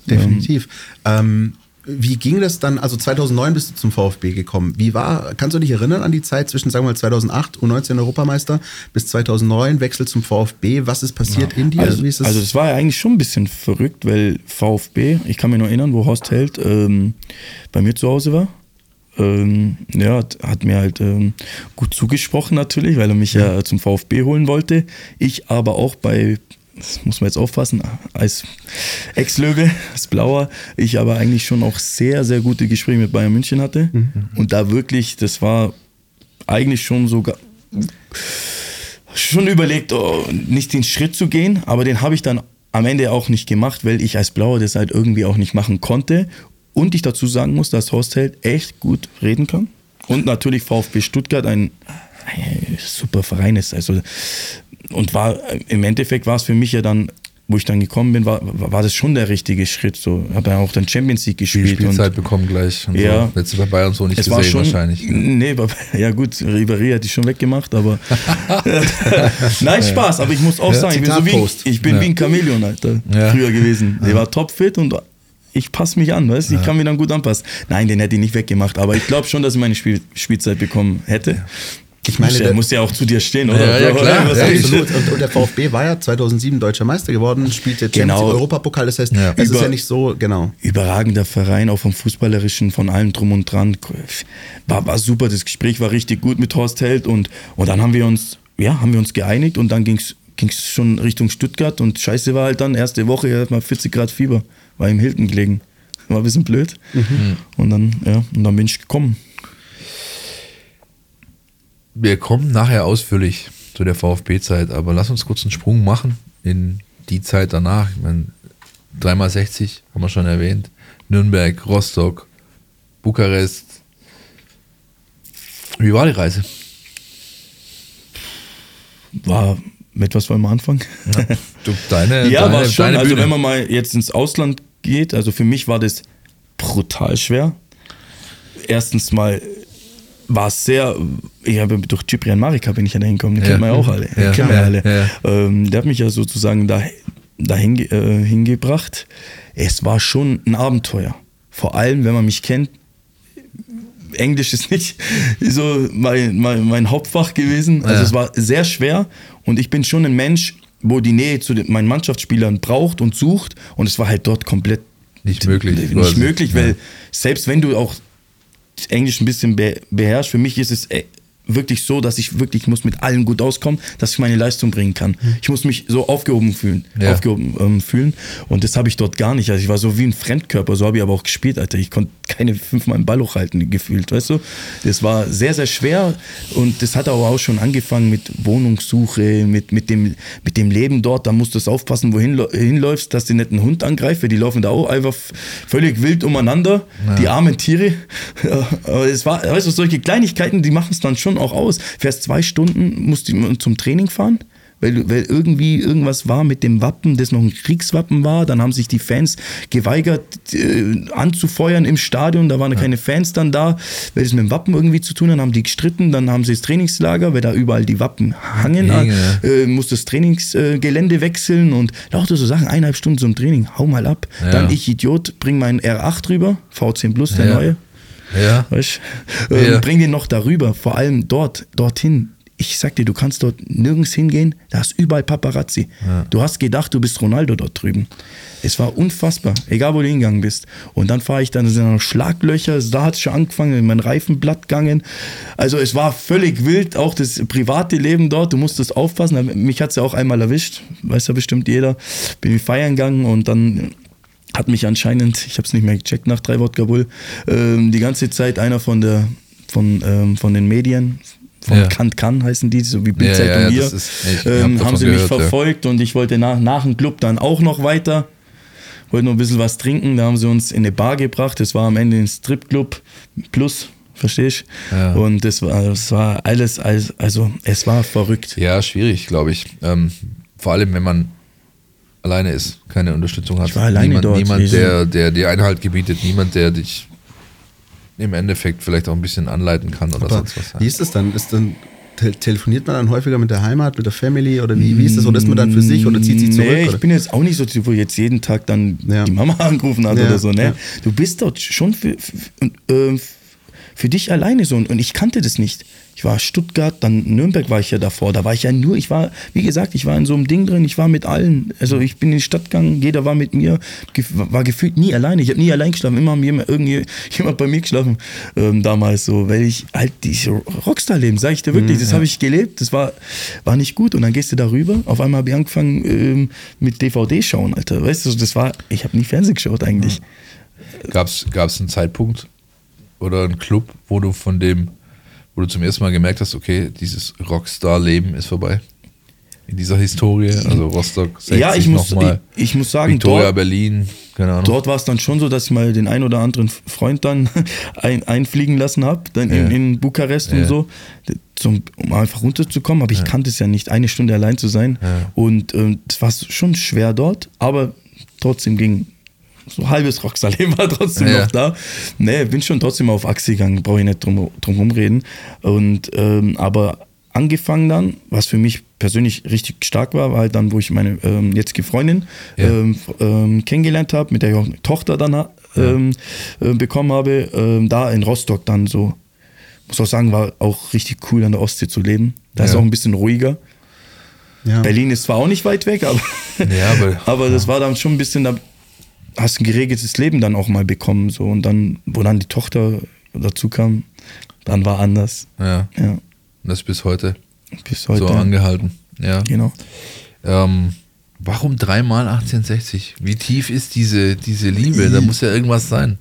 Definitiv. Ähm, wie ging das dann? Also 2009 bist du zum VfB gekommen. Wie war, kannst du dich erinnern an die Zeit zwischen, sagen wir mal, 2008, U19 Europameister, bis 2009, Wechsel zum VfB? Was ist passiert in dir? Also, das? also war ja eigentlich schon ein bisschen verrückt, weil VfB, ich kann mich noch erinnern, wo Horst Held ähm, bei mir zu Hause war. Ähm, ja, hat, hat mir halt ähm, gut zugesprochen natürlich, weil er mich ja. zum VfB holen wollte. Ich aber auch bei, das muss man jetzt aufpassen, als Ex-Löwe, als Blauer, ich aber eigentlich schon auch sehr, sehr gute Gespräche mit Bayern München hatte. Und da wirklich, das war eigentlich schon sogar schon überlegt, oh, nicht den Schritt zu gehen, aber den habe ich dann am Ende auch nicht gemacht, weil ich als Blauer das halt irgendwie auch nicht machen konnte. Und ich dazu sagen muss, dass Horst Held echt gut reden kann. Und natürlich VfB Stuttgart ein, ein super Verein ist. Also, und war im Endeffekt war es für mich ja dann, wo ich dann gekommen bin, war, war das schon der richtige Schritt. So, habe ja auch dann Champions League gespielt. und- Spielzeit bekommen gleich. Und Ja. So. Letzte bei Bayern so nicht es gesehen schon, wahrscheinlich. Nee, ja gut, Ribéry hat die schon weggemacht, aber nein, Spaß, aber ich muss auch Ja, sagen, ich bin, so wie, ich bin Ja. wie ein Chamäleon, Alter, Ja. früher gewesen. Der war topfit und ich passe mich an, weißt du, ich kann mich dann gut anpassen. Nein, den hätte ich nicht weggemacht, aber ich glaube schon, dass ich meine Spiel, Spielzeit bekommen hätte. Ich meine, muss, ja, der- muss ja auch zu dir stehen, oder? Ja, ja, klar. Ja, Absolut. Und, und der VfB war ja 2007 deutscher Meister geworden, spielt jetzt Champions Genau. League Europapokal. Das heißt, Ja. es ist Über- ja nicht so, genau. überragender Verein, auch vom Fußballerischen, von allem drum und dran. War, war super, das Gespräch war richtig gut mit Horst Held und, und dann haben wir uns, ja, haben wir uns geeinigt und dann ging es schon Richtung Stuttgart und scheiße war halt dann, erste Woche, er hat mal 40 Grad Fieber, war im Hilton gelegen. War ein bisschen blöd. Und dann, ja, und dann bin ich gekommen. Wir kommen nachher ausführlich zu der VfB-Zeit, aber lass uns kurz einen Sprung machen in die Zeit danach. Ich meine, 3x60 haben wir schon erwähnt. Nürnberg, Rostock, Bukarest. Wie war die Reise? War, mit was wollen wir anfangen? Du, deine, Ja, deine, war schon. deine Also wenn man mal jetzt ins Ausland geht, also für mich war das brutal schwer. Erstens mal war es sehr, ich habe durch Cyprian Marika bin ich ja dahin gekommen, den Ja. kennt man ja auch alle. Ja. Kennen wir alle. Ja. Ähm, der hat mich ja sozusagen da, dahin äh, hingebracht. Es war schon ein Abenteuer. Vor allem, wenn man mich kennt, Englisch ist nicht so mein, mein, mein Hauptfach gewesen. Also Ja. es war sehr schwer und ich bin schon ein Mensch, wo die Nähe zu den, meinen Mannschaftsspielern braucht und sucht und es war halt dort komplett Nicht möglich, Nicht möglich, weil Ja. selbst wenn du auch Englisch ein bisschen be beherrschst, für mich ist es äh, wirklich so, dass ich wirklich muss mit allen gut auskommen, dass ich meine Leistung bringen kann. Ich muss mich so aufgehoben fühlen, Ja. aufgehoben ähm, fühlen und das habe ich dort gar nicht. Also ich war so wie ein Fremdkörper, so habe ich aber auch gespielt, Alter. Ich konnte keine fünfmal einen Ball hochhalten gefühlt, weißt du? Das war sehr sehr schwer und das hat aber auch schon angefangen mit Wohnungssuche, mit mit dem mit dem Leben dort. Da musst du es aufpassen, wohin hinläufst, dass du nicht einen Hund angreifst, weil die laufen da auch einfach völlig wild umeinander, die armen Tiere. Ja, aber es war, weißt du, solche Kleinigkeiten, die machen es dann schon auch aus. Fährst zwei Stunden, musst du zum Training fahren, weil, weil irgendwie irgendwas war mit dem Wappen, das noch ein Kriegswappen war. Dann haben sich die Fans geweigert äh, anzufeuern im Stadion. Da waren keine Fans dann da, weil es mit dem Wappen irgendwie zu tun hat. Dann haben die gestritten, dann haben sie das Trainingslager, weil da überall die Wappen hangen. Hängen, ja. äh, musst das Trainingsgelände wechseln und lauter so Sachen, eineinhalb Stunden zum Training, hau mal ab. Ja. Dann ich Idiot, bring meinen R8 rüber, V10 Plus, der Ja. neue. Ja. Weißt? Ähm, Ja. Bring den noch darüber, vor allem dort, dorthin. Ich sag dir, du kannst dort nirgends hingehen, da ist überall Paparazzi. Du hast gedacht, du bist Ronaldo dort drüben. Es war unfassbar, egal wo du hingegangen bist. Und dann fahre ich dann, da sind noch Schlaglöcher, da hat es schon angefangen, mein Reifenblatt gegangen. Also es war völlig wild, auch das private Leben dort, du musstest aufpassen. Mich hat es ja auch einmal erwischt, weiß ja bestimmt jeder. Bin feiern gegangen und dann hat mich anscheinend, ich habe es nicht mehr gecheckt nach drei Wodka Bull, ähm, die ganze Zeit einer von der von, ähm, von den Medien von Ja. Kant Kann heißen die, so wie Ja, Bildzeitung ja, ja, hier. ich hab ähm, haben sie mich gehört, ja. verfolgt und ich wollte nach, nach dem Club dann auch noch weiter. Wollte noch ein bisschen was trinken, da haben sie uns in eine Bar gebracht. Das war am Ende ein Stripclub plus, verstehst du? Ja. Und das war, das war alles, als- also es war verrückt. Ja, schwierig, glaube ich. Ähm, vor allem, wenn man alleine ist, keine Unterstützung hat. Ich war alleine niemand, dort. Niemand, Ich- der, der dir Einhalt gebietet, niemand, der dich im Endeffekt vielleicht auch ein bisschen anleiten kann oder Aber sonst was. wie ist das dann? Ist dann te telefoniert man dann häufiger mit der Heimat, mit der Family oder wie, wie ist das? Oder ist man dann für sich oder zieht sich zurück? Nee, ich oder? bin jetzt auch nicht so, wo jetzt jeden Tag dann Ja. die Mama angerufen hat Ja, oder so. Ne? ja. Du bist dort schon für, für, äh, für dich alleine so. Und und ich kannte das nicht. Ich war Stuttgart, dann Nürnberg war ich ja davor. Da war ich ja nur, ich war, wie gesagt, ich war in so einem Ding drin, ich war mit allen. Also ich bin in die Stadt gegangen, jeder war mit mir, war gefühlt nie alleine. Ich habe nie allein geschlafen, immer haben jemand, irgendwie, jemand bei mir geschlafen ähm, damals so, weil ich halt dieses Rockstar-Leben, sag ich dir wirklich, das habe ich gelebt, das war, war nicht gut. Und dann gehst du darüber, auf einmal habe ich angefangen ähm, mit DVD schauen, Alter. Weißt du, das war, ich habe nie Fernsehen geschaut eigentlich. Gab es einen Zeitpunkt oder einen Club, wo du von dem, wo du zum ersten Mal gemerkt hast, okay, dieses Rockstar-Leben ist vorbei? In dieser Historie, also Rostock 60 ja, ich muss, ich, ich muss sagen, Victoria, dort, Berlin, keine Ahnung. dort war es dann schon so, dass ich mal den ein oder anderen Freund dann ein, einfliegen lassen habe, dann in, Ja. in Bukarest Ja. und so, zum, um einfach runterzukommen. Aber ich kannte es ja nicht, eine Stunde allein zu sein. Ja. Und ähm, es war schon schwer dort, aber trotzdem ging so halbes Rockstar-Leben war trotzdem Ja. noch da. Nee, bin schon trotzdem auf Achse gegangen, brauche ich nicht drum, drum rumreden. Und, ähm, aber angefangen dann, was für mich persönlich richtig stark war, war halt dann, wo ich meine ähm, jetzige Freundin Ja. ähm, ähm, kennengelernt habe, mit der ich auch eine Tochter dann ha- ähm, äh, bekommen habe, ähm, da in Rostock dann so, muss auch sagen, war auch richtig cool an der Ostsee zu leben. Da ist Ja. auch ein bisschen ruhiger. Ja. Berlin ist zwar auch nicht weit weg, aber, Ja, aber- aber das war dann schon ein bisschen, da hast ein geregeltes Leben dann auch mal bekommen. So. Und dann, wo dann die Tochter dazu kam, dann war anders. Ja, Ja, und das bis heute, bis heute. so angehalten. Ja. Genau. Ähm, warum dreimal 1860? Wie tief ist diese, diese Liebe? Da muss ja irgendwas sein.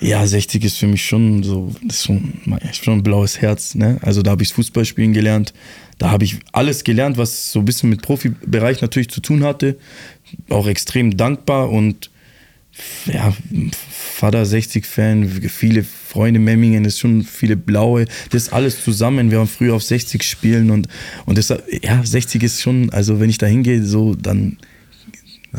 Ja, 60 ist für mich schon so, das ist schon, schon ein blaues Herz. Ne? Also da habe ich Fußballspielen gelernt. Da habe ich alles gelernt, was so ein bisschen mit Profibereich natürlich zu tun hatte. Auch extrem dankbar und ja, Vater 60-Fan, viele Freunde Memmingen, das ist schon viele blaue, das alles zusammen. Wir waren früher auf 60 spielen und, und das, ja, 60 ist schon, also wenn ich da hingehe, so, dann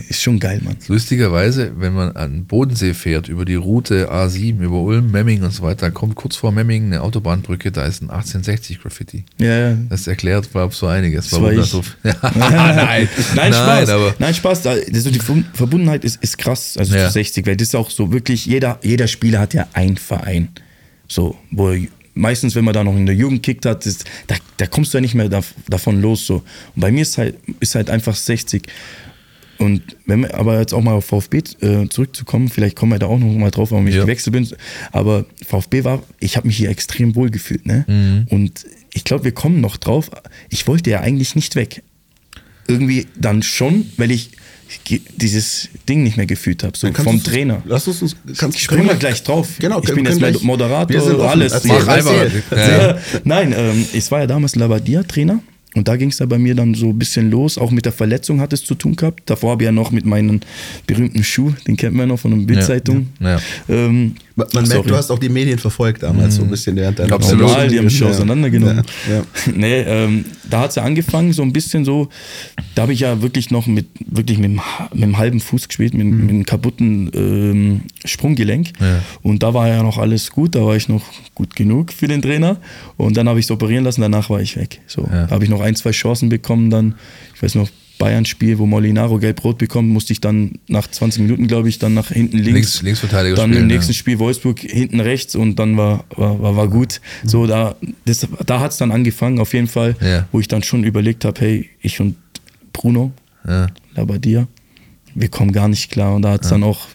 ist schon geil, Mann. Lustigerweise, wenn man an den Bodensee fährt, über die Route A7, über Ulm, Memmingen und so weiter, kommt kurz vor Memmingen eine Autobahnbrücke, da ist ein 1860-Graffiti. Ja, ja. Das erklärt, glaube so einiges. Das war ich. so. Ja, nein, Nein, Spaß. aber Nein, Spaß. Da- Das ist so die Ver- Verbundenheit ist, ist krass, also Ja. zu 60, weil das ist auch so wirklich, jeder, jeder Spieler hat ja einen Verein. So, wo er- meistens, wenn man da noch in der Jugend kickt hat, ist, da, da kommst du ja nicht mehr da, davon los. So. Und bei mir ist halt, ist halt einfach 60. Und wenn wir aber jetzt auch mal auf VfB äh, zurückzukommen, vielleicht kommen wir da auch noch mal drauf, warum ich Ja. gewechselt bin. Aber VfB war, ich habe mich hier extrem wohl gefühlt. Ne? Mhm. Und ich glaube, wir kommen noch drauf. Ich wollte ja eigentlich nicht weg irgendwie dann schon, weil ich dieses Ding nicht mehr gefühlt habe, so vom Trainer. Lass uns, uns kannst, Springen wir gleich drauf. Genau, ich bin jetzt gleich- Moderator, alles. Ja. Ja. Nein, ähm, es war ja damals Labadia-Trainer und da ging es da bei mir dann so ein bisschen los. Auch mit der Verletzung hat es zu tun gehabt. Davor habe ich ja noch mit meinem berühmten Schuh, den kennt man ja noch von der Bildzeitung. Ja, ja. Ähm, Man, man merkt, du hast auch die Medien verfolgt damals so ein bisschen während deiner Absolut. Die haben mich Ja. auseinandergenommen. Ja, ja. nee, ähm, da hat es ja angefangen, so ein bisschen so, da habe ich ja wirklich noch mit, wirklich mit dem, mit dem halben Fuß gespielt, mit, mit einem kaputten ähm, Sprunggelenk. Ja. Und da war ja noch alles gut, da war ich noch gut genug für den Trainer. Und dann habe ich es operieren lassen, danach war ich weg. So. Da habe ich noch ein, zwei Chancen bekommen, dann, ich weiß noch, Bayern-Spiel, wo Molinaro gelb-rot bekommt, musste ich dann nach 20 Minuten, glaube ich, dann nach hinten links. Links- Linksverteidiger Dann spielen, im nächsten ja. Spiel Wolfsburg hinten rechts und dann war, war, war, war gut. So, da, das, da hat es dann angefangen, auf jeden Fall, Ja. wo ich dann schon überlegt habe, hey, ich und Bruno, Ja. Labadia, wir kommen gar nicht klar. Und da hat es dann auch,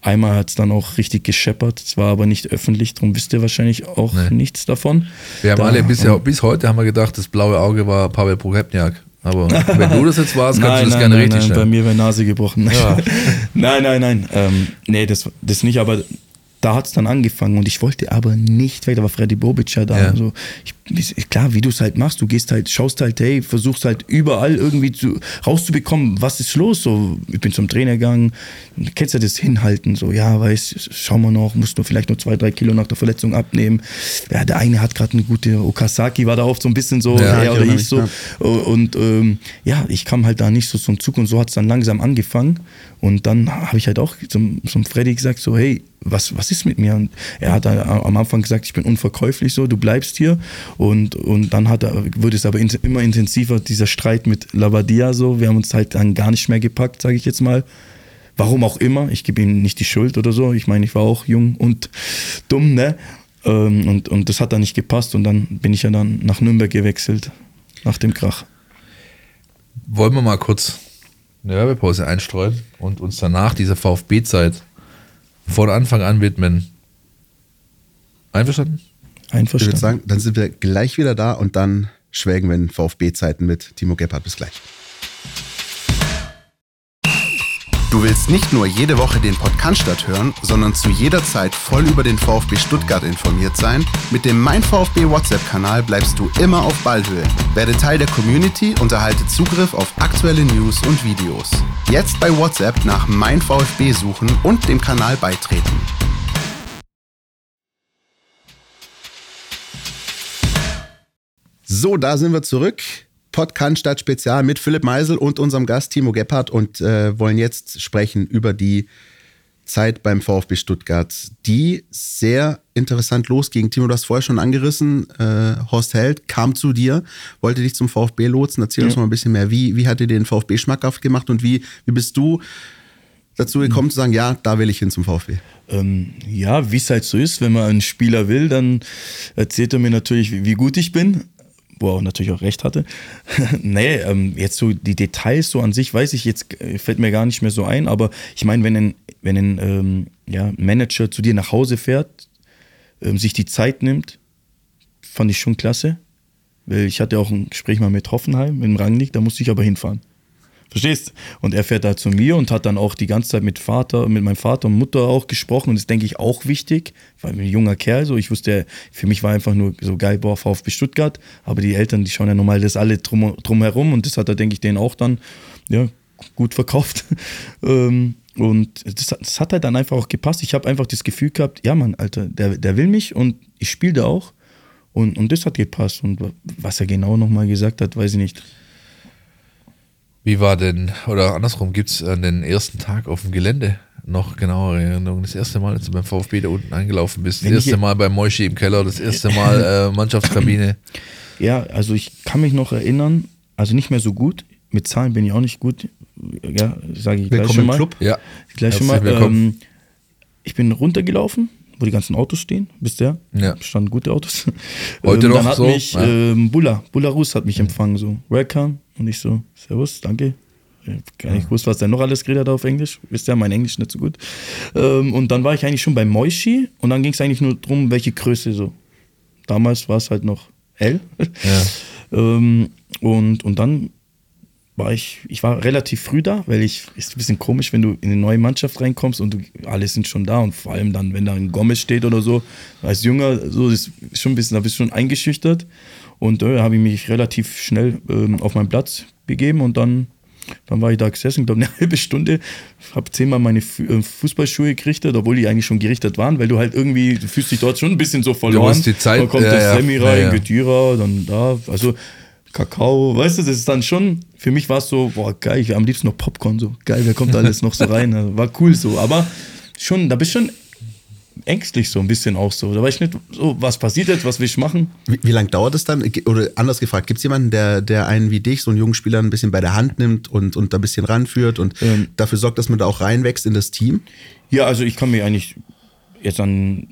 einmal hat es dann auch richtig gescheppert. Es war aber nicht öffentlich, darum wisst ihr wahrscheinlich auch Nee. nichts davon. Wir haben Da- alle bisher, bis heute haben wir gedacht, das blaue Auge war Pavel Prohepniak. Aber wenn du das jetzt warst, kannst du das gerne richtig nein, bei mir wäre Nase gebrochen. Ja. nein, nein, nein. Ähm, nee, das, das nicht, aber da hat es dann angefangen und ich wollte aber nicht weg. Da war Freddy Bobic ja da. Ja. Also ich, klar, wie du es halt machst, du gehst halt, schaust halt, hey, versuchst halt überall irgendwie zu, rauszubekommen, was ist los? So, ich bin zum Trainer gegangen, kennst ja das Hinhalten, so, ja, weißt, schauen wir noch, musst du vielleicht nur zwei, drei Kilo nach der Verletzung abnehmen. Ja, der eine hat gerade eine gute, Okasaki war da oft so ein bisschen so, Ja, ich oder ich so. mich, Und ähm, ja, ich kam halt da nicht so zum Zug und so hat es dann langsam angefangen. Und dann habe ich halt auch zum, zum Freddy gesagt, so, hey, was, was ist mit mir? Und er hat am Anfang gesagt, ich bin unverkäuflich so, du bleibst hier. Und, und dann hat wurde es aber in, immer intensiver, dieser Streit mit Lavadia so. Wir haben uns halt dann gar nicht mehr gepackt, sage ich jetzt mal. Warum auch immer, ich gebe ihm nicht die Schuld oder so. Ich meine, ich war auch jung und dumm, ne? Ähm, und, und das hat dann nicht gepasst und dann bin ich ja dann nach Nürnberg gewechselt, nach dem Krach. Wollen wir mal kurz eine Werbepause einstreuen und uns danach dieser VfB-Zeit von Anfang an widmen. Einverstanden? Ich Einverstanden. würde sagen, dann sind wir gleich wieder da und dann schwelgen wir in VfB-Zeiten mit Timo Gebhardt. Bis gleich. Du willst nicht nur jede Woche den Podcast hören, sondern zu jeder Zeit voll über den VfB Stuttgart informiert sein? Mit dem Mein VfB WhatsApp-Kanal bleibst du immer auf Ballhöhe. Werde Teil der Community und erhalte Zugriff auf aktuelle News und Videos. Jetzt bei WhatsApp nach Mein VfB suchen und dem Kanal beitreten. So, da sind wir zurück. Podcast statt Spezial mit Philipp Meisel und unserem Gast Timo Gebhardt und äh, wollen jetzt sprechen über die Zeit beim VfB Stuttgart, die sehr interessant losging. Timo, du hast vorher schon angerissen, äh, Horst Held kam zu dir, wollte dich zum VfB lotsen. Erzähl uns mal ein bisschen mehr. Wie, wie hat dir den VfB schmackhaft gemacht und wie, wie bist du dazu gekommen zu sagen, ja, da will ich hin zum VfB? Ähm, ja, wie es halt so ist, wenn man einen Spieler will, dann erzählt er mir natürlich, wie, wie gut ich bin. Wo er auch natürlich auch recht hatte. nee, ähm, jetzt so die Details so an sich weiß ich jetzt, äh, fällt mir gar nicht mehr so ein, aber ich meine, wenn ein, wenn ein ähm, ja, Manager zu dir nach Hause fährt, ähm, sich die Zeit nimmt, fand ich schon klasse. Weil ich hatte auch ein Gespräch mal mit Hoffenheim, dem Rangnick, da musste ich aber hinfahren. Verstehst? Und er fährt da zu mir und hat dann auch die ganze Zeit mit Vater, mit meinem Vater und Mutter auch gesprochen. Und das denke ich auch wichtig, weil ein junger Kerl so, ich wusste, für mich war einfach nur so geil, boah, VfB Stuttgart. Aber die Eltern, die schauen ja normal das alle drum, drumherum und das hat er, denke ich, denen auch dann, ja, gut verkauft. Ähm, und das, hat- das hat halt dann einfach auch gepasst. Ich habe einfach das Gefühl gehabt, ja Mann, Alter, der, der will mich und ich spiele da auch. Und, und das hat gepasst. Und was er genau nochmal gesagt hat, weiß ich nicht. Wie war denn, oder andersrum, gibt es an den ersten Tag auf dem Gelände noch genauere Erinnerungen? Das erste Mal, als du beim VfB da unten eingelaufen bist, das Wenn erste Mal beim Moischi im Keller, das erste Mal äh, Mannschaftskabine. Ja, also ich kann mich noch erinnern, also nicht mehr so gut. Mit Zahlen bin ich auch nicht gut. Ja, sage ich gleich Willkommen schon im mal. Club. Ja, Gleich schon Herzlich mal. willkommen. Ähm, ich bin runtergelaufen, wo die ganzen Autos stehen. Bist du ja? Standen gute Autos. Heute ähm, noch Dann hat so, mich ja. ähm, Bulla, Bulla Rus hat mich empfangen, so, welcome. Und ich so, servus, danke. Gar nicht gewusst, was der noch alles geredet hat auf Englisch. Wisst ihr, mein Englisch nicht so gut. Ähm, und dann war ich eigentlich schon bei Moishi und dann ging es eigentlich nur darum, welche Größe so. Damals war es halt noch L. Ja. ähm, und, und dann war ich, ich war relativ früh da, weil ich, ist ein bisschen komisch, wenn du in eine neue Mannschaft reinkommst und du, alle sind schon da und vor allem dann, wenn da ein Gomez steht oder so, als Jünger, so ist schon ein bisschen, da bist du schon eingeschüchtert und da habe ich mich relativ schnell ähm, auf meinen Platz begeben und dann, dann war ich da gesessen, glaube eine halbe Stunde, habe zehnmal meine äh, Fußballschuhe gerichtet, obwohl die eigentlich schon gerichtet waren, weil du halt irgendwie, du fühlst dich dort schon ein bisschen so verloren. musst die Zeit- dann kommt ja, der ja, Semi ja, rein, ja. Getüra, dann da, also Kakao, weißt du, das ist dann schon, für mich war es so, boah, geil, ich am liebsten noch Popcorn, so geil, wer kommt da alles noch so rein, Also, war cool so, aber schon, da bist du schon ängstlich so ein bisschen auch so, da weiß ich nicht, so, was passiert jetzt, was will ich machen? Wie, wie lange dauert es dann? Oder anders gefragt, gibt es jemanden, der, der einen wie dich, so einen jungen Spieler, ein bisschen bei der Hand nimmt und, und da ein bisschen ranführt und Ähm. dafür sorgt, dass man da auch reinwächst in das Team? Ja, also ich kann mich eigentlich jetzt an,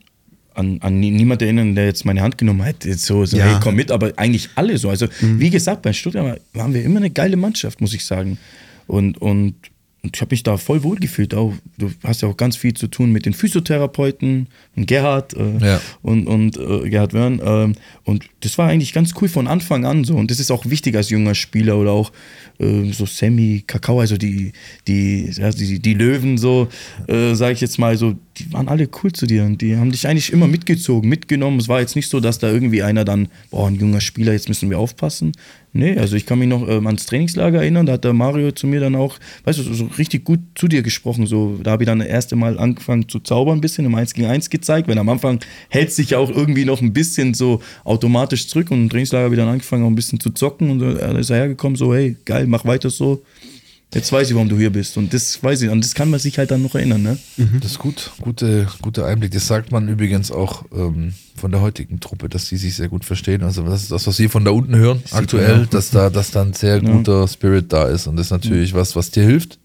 an, an nie- niemand erinnern, der jetzt meine Hand genommen hat, jetzt so, so Ja. hey, komm mit, aber eigentlich alle so. Also wie gesagt, bei Stuttgart waren wir immer eine geile Mannschaft, muss ich sagen. Und, und und ich habe mich da voll wohl gefühlt. Auch, du hast ja auch ganz viel zu tun mit den Physiotherapeuten und Gerhard äh, Ja. und, und äh, Gerhard Wörn. ähm, und das war eigentlich ganz cool von Anfang an so. Und das ist auch wichtig als junger Spieler oder auch äh, so Sammy, Kakao, also die, die, ja, die, die Löwen, so, äh, sage ich jetzt mal, so, die waren alle cool zu dir und die haben dich eigentlich immer mitgezogen, mitgenommen. Es war jetzt nicht so, dass da irgendwie einer dann, boah, ein junger Spieler, jetzt müssen wir aufpassen. Nee, also ich kann mich noch ähm, ans Trainingslager erinnern, da hat der Mario zu mir dann auch, weißt du, so, so richtig gut zu dir gesprochen. So, da habe ich dann das erste Mal angefangen zu zaubern, ein bisschen im 1 gegen 1 gezeigt, weil am Anfang hält sich ja auch irgendwie noch ein bisschen so automatisch zurück und im Trainingslager habe ich dann angefangen, auch ein bisschen zu zocken und äh, da ist er hergekommen, so, hey, geil, mach weiter so. Jetzt weiß ich, warum du hier bist. Und das weiß ich, und das kann man sich halt dann noch erinnern, ne? Das ist gut, gute, guter Einblick. Das sagt man übrigens auch ähm, von der heutigen Truppe, dass die sich sehr gut verstehen. Also das ist das, was Sie von da unten hören, aktuell, dass da, dass da ein sehr Ja. guter Spirit da ist. Und das ist natürlich was, was dir hilft,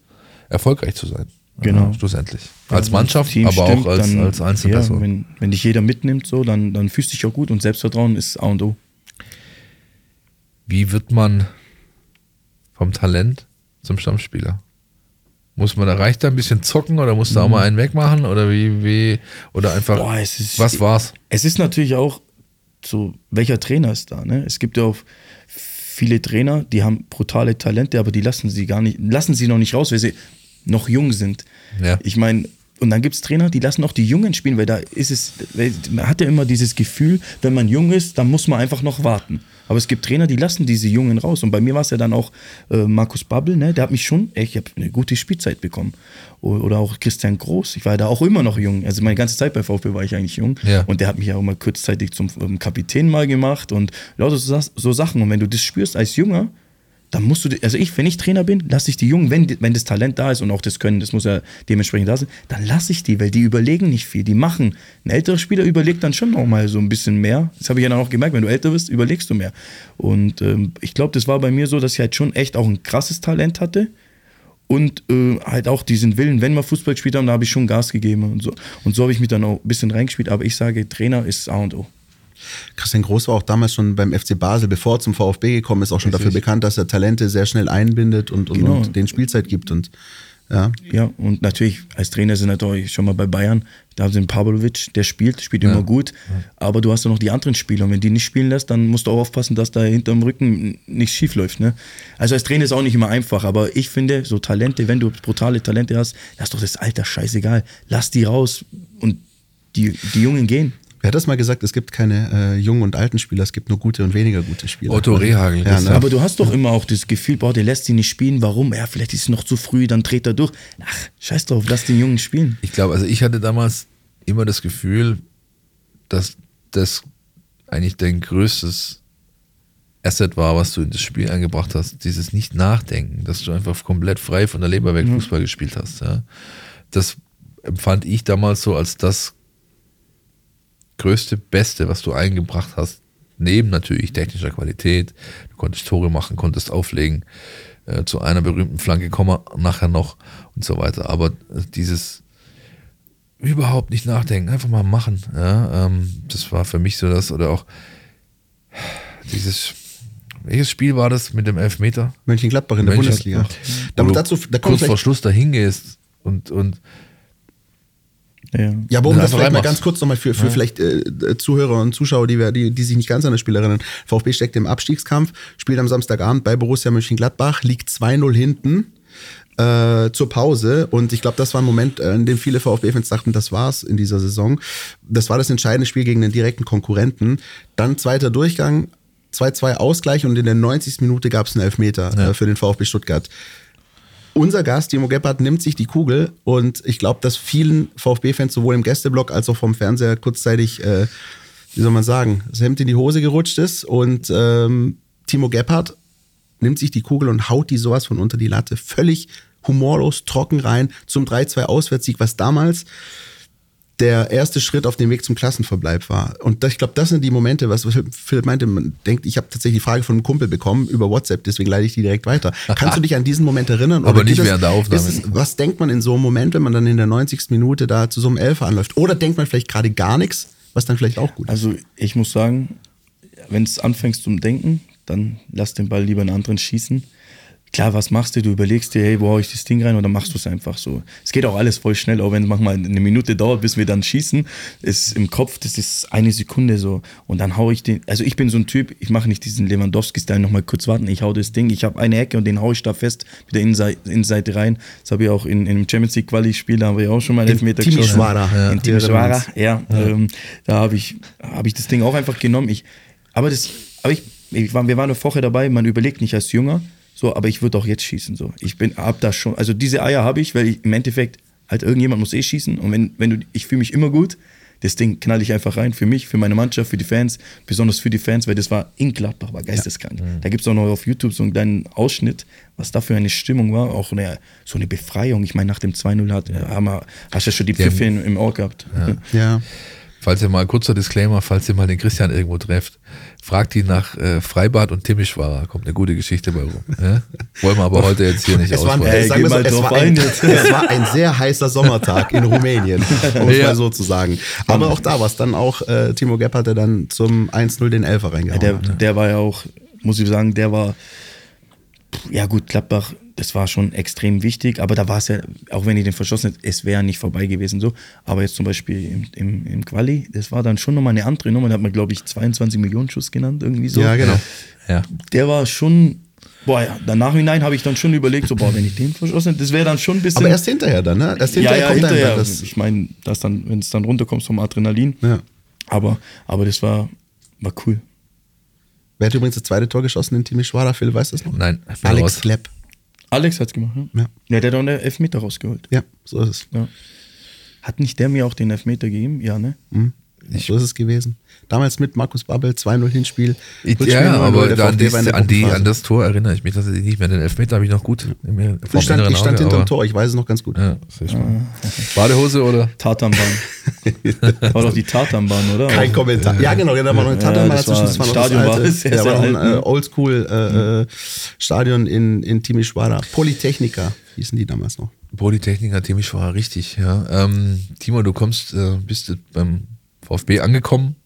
erfolgreich zu sein. Genau. Ja, schlussendlich. Als Mannschaft, Team aber stimmt, auch als, dann- als Einzelperson. Ja, wenn, wenn dich jeder mitnimmt, so, dann, dann fühlst du dich auch gut und Selbstvertrauen ist A und O. Wie wird man vom Talent zum Stammspieler? Muss man da reicht da ein bisschen zocken oder muss da auch mal einen wegmachen oder wie wie oder einfach Mhm. Boah, es ist- was war's? Es ist natürlich auch so, welcher Trainer ist da, ne? Es gibt ja auch viele Trainer, die haben brutale Talente, aber die lassen sie gar nicht, lassen sie noch nicht raus, weil sie noch jung sind. Ja. Ich meine, und dann gibt es Trainer, die lassen auch die Jungen spielen, weil da ist es, man hat ja immer dieses Gefühl, wenn man jung ist, dann muss man einfach noch warten. Aber es gibt Trainer, die lassen diese Jungen raus. Und bei mir war es ja dann auch äh, Markus Babbel, ne? der hat mich schon, ey, ich habe eine gute Spielzeit bekommen. Oder auch Christian Groß, ich war ja da auch immer noch jung. Also meine ganze Zeit bei VfB war ich eigentlich jung. Ja. Und der hat mich ja auch mal kurzzeitig zum ähm, Kapitän mal gemacht und lauter so, so Sachen. Und wenn du das spürst als Junger, dann musst du, also ich, wenn ich Trainer bin, lasse ich die Jungen, wenn, wenn das Talent da ist und auch das Können, das muss ja dementsprechend da sein, dann lasse ich die, weil die überlegen nicht viel, die machen. Ein älterer Spieler überlegt dann schon noch mal so ein bisschen mehr. Das habe ich ja dann auch gemerkt, wenn du älter bist, überlegst du mehr. Und ähm, ich glaube, das war bei mir so, dass ich halt schon echt auch ein krasses Talent hatte und äh, halt auch diesen Willen, wenn wir Fußball gespielt haben, da habe ich schon Gas gegeben und so. Und so habe ich mich dann auch ein bisschen reingespielt, aber ich sage, Trainer ist A und O. Christian Groß war auch damals schon beim FC Basel, bevor er zum VfB gekommen ist, auch schon dafür bekannt, dass er Talente sehr schnell einbindet und, und, Genau. und denen Spielzeit gibt. Und ja, Ja, und natürlich als Trainer sind natürlich schon mal bei Bayern, da haben sie einen Pavlovic, der spielt, spielt immer gut, aber du hast ja noch die anderen Spieler und wenn die nicht spielen lässt, dann musst du auch aufpassen, dass da hinterm Rücken nichts schief läuft. Ne? Also als Trainer ist auch nicht immer einfach, aber ich finde, so Talente, wenn du brutale Talente hast, lass doch das Alter scheißegal, lass die raus und die, die Jungen gehen. Wer hat das mal gesagt? Es gibt keine äh, jungen und alten Spieler, es gibt nur gute und weniger gute Spieler. Otto Rehagel, Ja, ne? Aber du hast doch immer auch das Gefühl, boah, der lässt sie nicht spielen, warum? Ja, vielleicht ist es noch zu früh, dann dreht er durch. Ach, scheiß drauf, lass den Jungen spielen. Ich glaube, also ich hatte damals immer das Gefühl, dass das eigentlich dein größtes Asset war, was du in das Spiel eingebracht hast. Dieses Nicht-Nachdenken, dass du einfach komplett frei von der Leber weg Fußball gespielt hast. Ja. Das empfand ich damals so als das größte, beste, was du eingebracht hast. Neben natürlich technischer Qualität. Du konntest Tore machen, konntest auflegen. Äh, zu einer berühmten Flanke kommen wir nachher noch und so weiter. Aber äh, dieses überhaupt nicht nachdenken, einfach mal machen. Ja, ähm, das war für mich so das, oder auch dieses, welches Spiel war das mit dem Elfmeter? Mönchengladbach in der Bundesliga. Mönchengladbach. Da, Wo du dazu, da kurz vor Schluss da hingehst und, und Ja. ja, aber um das das vielleicht mal ganz kurz nochmal für, für vielleicht äh, Zuhörer und Zuschauer, die, wir, die, die sich nicht ganz an das Spiel erinnern. VfB steckt im Abstiegskampf, spielt am Samstagabend bei Borussia Mönchengladbach, liegt 2-0 hinten äh, zur Pause. Und ich glaube, das war ein Moment, äh, in dem viele VfB-Fans dachten, das war's in dieser Saison. Das war das entscheidende Spiel gegen den direkten Konkurrenten. Dann zweiter Durchgang, 2-2 Ausgleich und in der 90. Minute gab es einen Elfmeter äh, für den VfB Stuttgart. Unser Gast, Timo Gebhardt, nimmt sich die Kugel und ich glaube, dass vielen VfB-Fans sowohl im Gästeblock als auch vom Fernseher kurzzeitig, äh, wie soll man sagen, das Hemd in die Hose gerutscht ist und ähm, Timo Gebhardt nimmt sich die Kugel und haut die sowas von unter die Latte. Völlig humorlos, trocken rein zum 3-2 Auswärtssieg, was damals der erste Schritt auf dem Weg zum Klassenverbleib war. Und das, ich glaube, das sind die Momente, was Philipp meinte, man denkt, ich habe tatsächlich die Frage von einem Kumpel bekommen über WhatsApp, deswegen leite ich die direkt weiter. Kannst du dich an diesen Moment erinnern? Aber nicht während der Aufnahme. ist es, was denkt man in so einem Moment, wenn man dann in der 90. Minute da zu so einem Elfer anläuft? Oder denkt man vielleicht gerade gar nichts, was dann vielleicht auch gut ist? Also ich muss sagen, wenn es anfängst zum Denken, dann lass den Ball lieber einen anderen schießen. Klar, was machst du? Du überlegst dir, hey, wo hau ich das Ding rein oder machst du es einfach so. Es geht auch alles voll schnell, auch wenn es manchmal eine Minute dauert, bis wir dann schießen. Ist im Kopf, das ist eine Sekunde so. Und dann hau ich den, also ich bin so ein Typ, ich mache nicht diesen Lewandowski-Style nochmal kurz warten, ich hau das Ding, ich habe eine Ecke und den hau ich da fest mit der Innenseite, Innenseite rein. Das habe ich auch in, in einem Champions League Quali-Spiel, da haben wir auch schon mal einen Elfmeter Timisoara. Ja. Ja. In Timisoara, ja. Ähm, da habe ich, hab ich das Ding auch einfach genommen. Ich, aber das, aber ich, ich war, wir waren eine Woche dabei, man überlegt nicht als Jünger, so, aber ich würde auch jetzt schießen. So. Ich bin, hab da schon, also diese Eier habe ich, weil ich im Endeffekt, halt irgendjemand muss eh schießen. Und wenn, wenn du, ich fühle mich immer gut, das Ding knall ich einfach rein. Für mich, für meine Mannschaft, für die Fans, besonders für die Fans, weil das war in Gladbach, war geisteskrank. Da gibt es auch noch auf YouTube so einen kleinen Ausschnitt, was da für eine Stimmung war. Auch eine, so eine Befreiung. Ich meine, nach dem 2-0 hat, haben wir, hast du ja schon die Pfiffe im, im Ohr gehabt. Ja. Falls ihr mal, kurzer Disclaimer, falls ihr mal den Christian irgendwo trefft, fragt ihn nach äh, Freibad und Timischwara. Kommt eine gute Geschichte bei rum. Ja? Wollen wir aber heute jetzt hier nicht Es war, so, es, war ein, es war ein sehr heißer Sommertag in Rumänien, um es Ja. mal so zu sagen. Aber auch da war es dann auch, äh, Timo Gebhardt, der dann zum 1-0 den Elfer reingehauen Der, hat. der war ja auch, muss ich sagen, der war, ja gut, Gladbach, das war schon extrem wichtig, aber da war es ja, auch wenn ich den verschossen hätte, es wäre nicht vorbei gewesen so. Aber jetzt zum Beispiel im, im, im Quali, das war dann schon nochmal eine andere Nummer, da hat man glaube ich 22 Millionen Schuss genannt, irgendwie so. Ja, genau. Ja. Der war schon, boah ja, dann nachhinein habe ich dann schon überlegt, so boah, wenn ich den verschossen hätte, das wäre dann schon ein bisschen... Aber erst hinterher dann, ne? Erst ja, hinterher ja, kommt dann hinterher. das. ich meine, das dann, wenn es dann runterkommst vom Adrenalin. Ja. Aber, aber das war, war cool. Wer hat übrigens das zweite Tor geschossen in Timisoara? Phil weiß das noch? Nein, Alex. Klepp. Alex hat's gemacht, ne? Ja. Ja, der hat auch einen Elfmeter rausgeholt. Ja, so ist es. Ja. Hat nicht der mir auch den Elfmeter gegeben? Ja, ne? Mhm. So ist es gewesen. Damals mit Markus Babbel, 2-0 Hinspiel. Ja, 0-0, aber da an, dies, war an, die, an das Tor erinnere ich mich tatsächlich nicht mehr. Den Elfmeter habe ich noch gut. in mir- Ich stand, ich stand Auge, hinterm Tor, ich weiß es noch ganz gut. Ja. Badehose oder? Tatanbahn. war doch die Tatanbahn, oder? Kein Kommentar. Ja, genau, da war noch eine Tatanbahn das dazwischen. war- Das war noch Stadion das war alte. sehr, ja, sehr war noch ein alt, äh, ne? Oldschool äh, äh, Stadion in, in Timisoara. Polytechnica hießen die damals noch. Polytechniker, Timisch war richtig, ja. Ähm, Timo, du kommst, äh, bist beim VfB angekommen,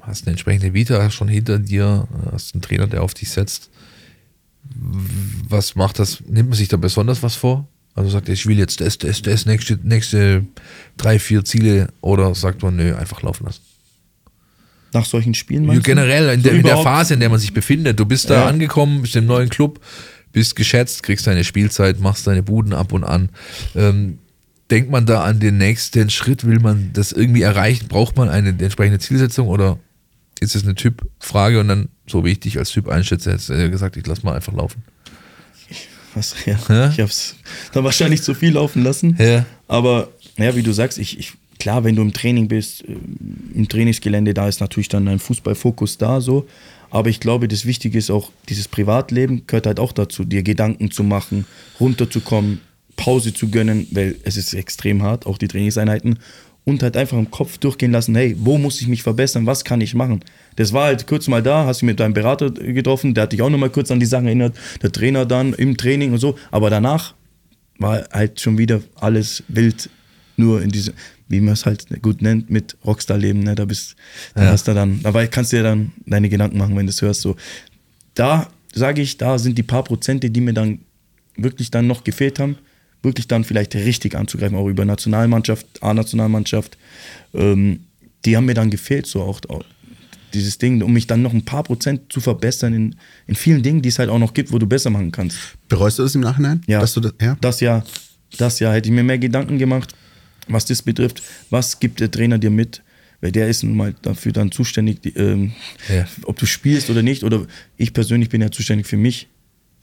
hast eine entsprechende Vita schon hinter dir, hast einen Trainer, der auf dich setzt. Was macht das? Nimmt man sich da besonders was vor? Also sagt er, ich will jetzt das, das, das, nächste, nächste drei, vier Ziele oder sagt man, nö, einfach laufen lassen? Nach solchen Spielen meinst generell in, So der, in der Phase, in der man sich befindet. Du bist da Ja. angekommen, bist im neuen Club, bist geschätzt, kriegst deine Spielzeit, machst deine Buden ab und an. Ähm, denkt man da an den nächsten Schritt? Will man das irgendwie erreichen? Braucht man eine entsprechende Zielsetzung oder ist es eine Typfrage und dann, so wie ich dich als Typ einschätze, hättest du gesagt, ich lass mal einfach laufen. Was, ja, Ja? Ich hab's dann wahrscheinlich zu viel laufen lassen. Ja. Aber, naja, wie du sagst, ich, ich, klar, wenn du im Training bist, äh, im Trainingsgelände, da ist natürlich dann ein Fußballfokus da, so. Aber ich glaube, das Wichtige ist auch, dieses Privatleben gehört halt auch dazu, dir Gedanken zu machen, runterzukommen, Pause zu gönnen, weil es ist extrem hart, auch die Trainingseinheiten. Und halt einfach im Kopf durchgehen lassen, hey, wo muss ich mich verbessern, was kann ich machen? Das war halt kurz mal da, hast dich mit deinem Berater getroffen, der hat dich auch nochmal kurz an die Sachen erinnert, der Trainer dann im Training und so. Aber danach war halt schon wieder alles wild, nur in diese, wie man es halt gut nennt, mit Rockstar-Leben. Ne? Da bist, da Ja. hast du dann, dabei kannst du dir dann deine Gedanken machen, wenn du es hörst. So, da sage ich, da sind die paar Prozente, die mir dann wirklich dann noch gefehlt haben, wirklich dann vielleicht richtig anzugreifen, auch über Nationalmannschaft, A-Nationalmannschaft. Ähm, die haben mir dann gefehlt, so auch, auch dieses Ding, um mich dann noch ein paar Prozent zu verbessern in, in vielen Dingen, die es halt auch noch gibt, wo du besser machen kannst. Bereust du das im Nachhinein? Ja. Dass du das, ja? Das Jahr, das Jahr hätte ich mir mehr Gedanken gemacht, was das betrifft. Was gibt der Trainer dir mit? Weil der ist nun mal dafür dann zuständig, die, ähm, Ja. ob du spielst oder nicht. Oder ich persönlich bin ja zuständig für mich,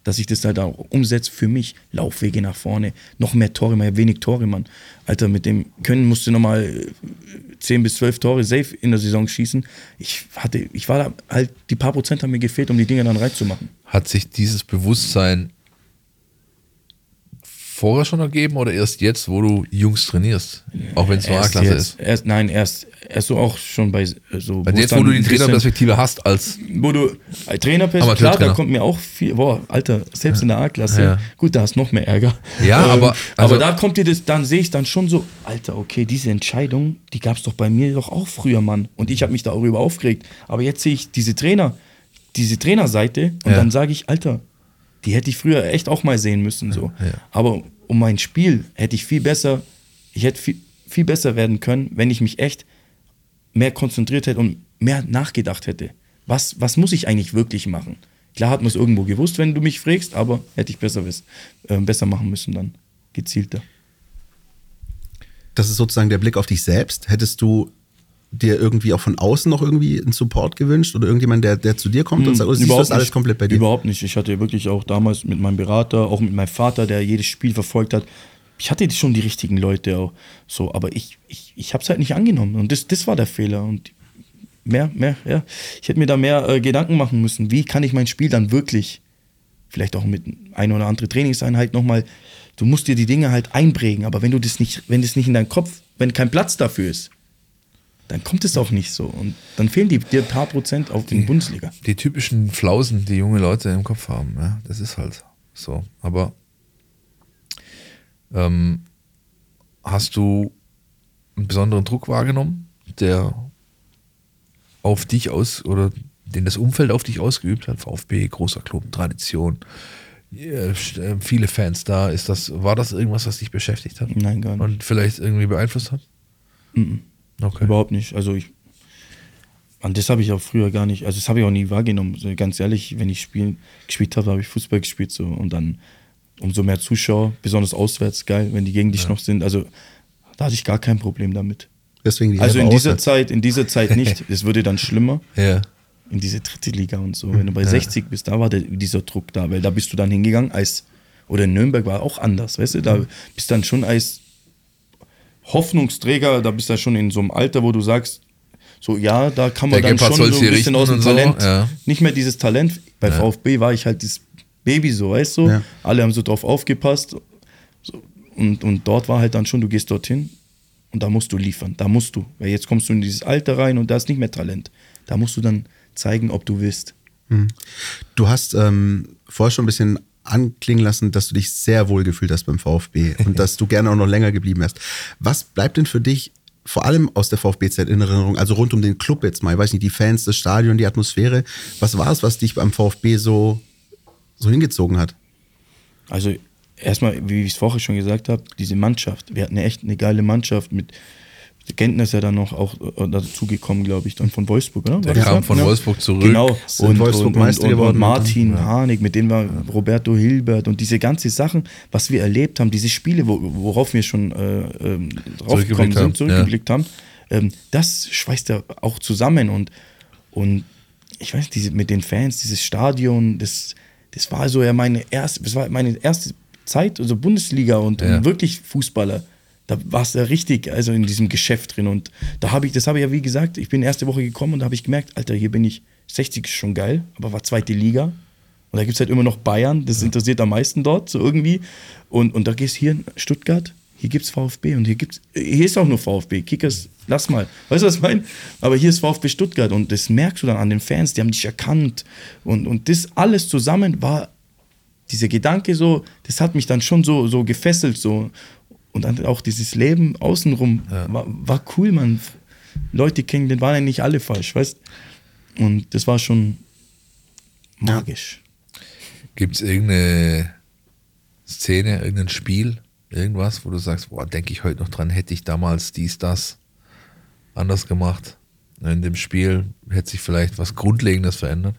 dass ich das halt auch umsetze für mich. Laufwege nach vorne, noch mehr Tore, mal wenig Tore, Mann. Alter, mit dem Können musst du nochmal äh, 10 bis 12 Tore safe in der Saison schießen. Ich hatte, ich war da halt, die paar Prozent haben mir gefehlt, um die Dinge dann reinzumachen. Hat sich dieses Bewusstsein vorher schon ergeben oder erst jetzt, wo du Jungs trainierst? Auch wenn es nur A-Klasse ist. Erst, nein, erst, erst so auch schon bei äh, so. Es jetzt, wo du die Trainerperspektive hast, als Wo du als Trainerperspektive, klar, da kommt mir auch viel, boah, Alter, selbst in der A-Klasse, Ja. gut, da hast du noch mehr Ärger. Ähm, Ja, aber- also- aber da kommt dir das, dann sehe ich dann schon so, Alter, okay, diese Entscheidung, die gab es doch bei mir doch auch früher, Mann. Und ich habe mich darüber aufgeregt. Aber jetzt sehe ich diese Trainer, diese Trainerseite und Ja. dann sage ich, Alter, die hätte ich früher echt auch mal sehen müssen. So. Ja. Aber um mein Spiel hätte ich viel besser, ich hätte viel, viel besser werden können, wenn ich mich echt mehr konzentriert hätte und mehr nachgedacht hätte. Was, was muss ich eigentlich wirklich machen? Klar hat man es irgendwo gewusst, wenn du mich fragst, aber hätte ich besser, wiss, äh, besser machen müssen dann. Gezielter. Das ist sozusagen der Blick auf dich selbst. Hättest du dir irgendwie auch von außen noch irgendwie einen Support gewünscht oder irgendjemand, der, der zu dir kommt und sagt, oder siehst du das alles nicht. komplett bei dir? Überhaupt nicht. Ich hatte wirklich auch damals mit meinem Berater, auch mit meinem Vater, der jedes Spiel verfolgt hat, ich hatte schon die richtigen Leute auch so, aber ich, ich, ich habe es halt nicht angenommen und das, das war der Fehler und mehr, mehr, ja. Ich hätte mir da mehr äh, Gedanken machen müssen, wie kann ich mein Spiel dann wirklich, vielleicht auch mit ein oder andere Trainingseinheit nochmal, du musst dir die Dinge halt einprägen, aber wenn du das nicht, wenn das nicht in deinem Kopf, wenn kein Platz dafür ist, dann kommt es auch nicht so und dann fehlen die dir ein paar Prozent auf den Bundesliga. Die typischen Flausen, die junge Leute im Kopf haben, ja, das ist halt so. Aber ähm, hast du einen besonderen Druck wahrgenommen, der auf dich aus oder den das Umfeld auf dich ausgeübt hat? VfB, großer Club, Tradition, äh, viele Fans da. Ist das, war das irgendwas, was dich beschäftigt hat? Nein, gar nicht. Und vielleicht irgendwie beeinflusst hat? Okay. Überhaupt nicht. Also ich. An das habe ich auch früher gar nicht, also das habe ich auch nie wahrgenommen. So, ganz ehrlich, wenn ich spielen, gespielt habe, habe ich Fußball gespielt so und dann umso mehr Zuschauer, besonders auswärts, geil, wenn die gegen dich noch sind. Also da hatte ich gar kein Problem damit. Deswegen Also in dieser Auswärts. Zeit, in dieser Zeit nicht. Es würde dann schlimmer Ja. in diese dritte Liga und so. Wenn du bei 60 bist, da war der, dieser Druck da, weil da bist du dann hingegangen als, oder in Nürnberg war auch anders, weißt du, da bist dann schon als Hoffnungsträger, da bist du schon in so einem Alter, wo du sagst, so ja, da kann man Der dann Gebhardt schon so ein bisschen aus dem so, Talent, ja. nicht mehr dieses Talent. Bei VfB war ich halt dieses Baby so, weißt du, Ja. alle haben so drauf aufgepasst so, und, und dort war halt dann schon, du gehst dorthin und da musst du liefern, da musst du, weil jetzt kommst du in dieses Alter rein und da ist nicht mehr Talent. Da musst du dann zeigen, ob du willst. Du hast ähm, vorher schon ein bisschen anklingen lassen, dass du dich sehr wohl gefühlt hast beim VfB und dass du gerne auch noch länger geblieben wärst. Was bleibt denn für dich vor allem aus der VfB-Zeit in Erinnerung, also rund um den Club jetzt mal, ich weiß nicht, die Fans, das Stadion, die Atmosphäre, was war es, was dich beim VfB so, so hingezogen hat? Also erstmal, wie ich es vorher schon gesagt habe, diese Mannschaft. Wir hatten eine echt eine geile Mannschaft mit Gentner ist ja dann noch auch äh, dazugekommen, glaube ich, dann von Wolfsburg, oder? Der kam ja? von Wolfsburg zurück. Genau. Und, Wolfsburg und, Meister und, geworden und Martin und dann, ja. Harnik, mit dem war Roberto Hilbert und diese ganzen Sachen, was wir erlebt haben, diese Spiele, wo, worauf wir schon äh, ähm, draufgekommen haben, sind, zurückgeblickt haben, ähm, das schweißt ja auch zusammen und, und ich weiß, diese, mit den Fans, dieses Stadion, das, das war so ja meine erste, das war meine erste Zeit, also Bundesliga und, Ja. und wirklich Fußballer. Da warst du ja richtig, also in diesem Geschäft drin. Und da habe ich, das habe ich ja wie gesagt, ich bin erste Woche gekommen und da habe ich gemerkt, Alter, hier bin ich, 60 ist schon geil, aber war zweite Liga. Und da gibt es halt immer noch Bayern, das interessiert am meisten dort, so irgendwie. Und, und da gehst hier in Stuttgart, hier gibt es VfB und hier gibt's, hier ist auch nur VfB. Kickers, lass mal. Weißt du, was ich meine? Aber hier ist VfB Stuttgart und das merkst du dann an den Fans, die haben dich erkannt. Und, und das alles zusammen war dieser Gedanke so, das hat mich dann schon so, so gefesselt so. Und dann auch dieses Leben außenrum war, war cool, man. Leute kennen, den waren ja nicht alle falsch, weißt Und das war schon magisch. Gibt es irgendeine Szene, irgendein Spiel, irgendwas, wo du sagst, boah, denke ich heute noch dran, hätte ich damals dies, das anders gemacht? In dem Spiel hätte sich vielleicht was Grundlegendes verändert?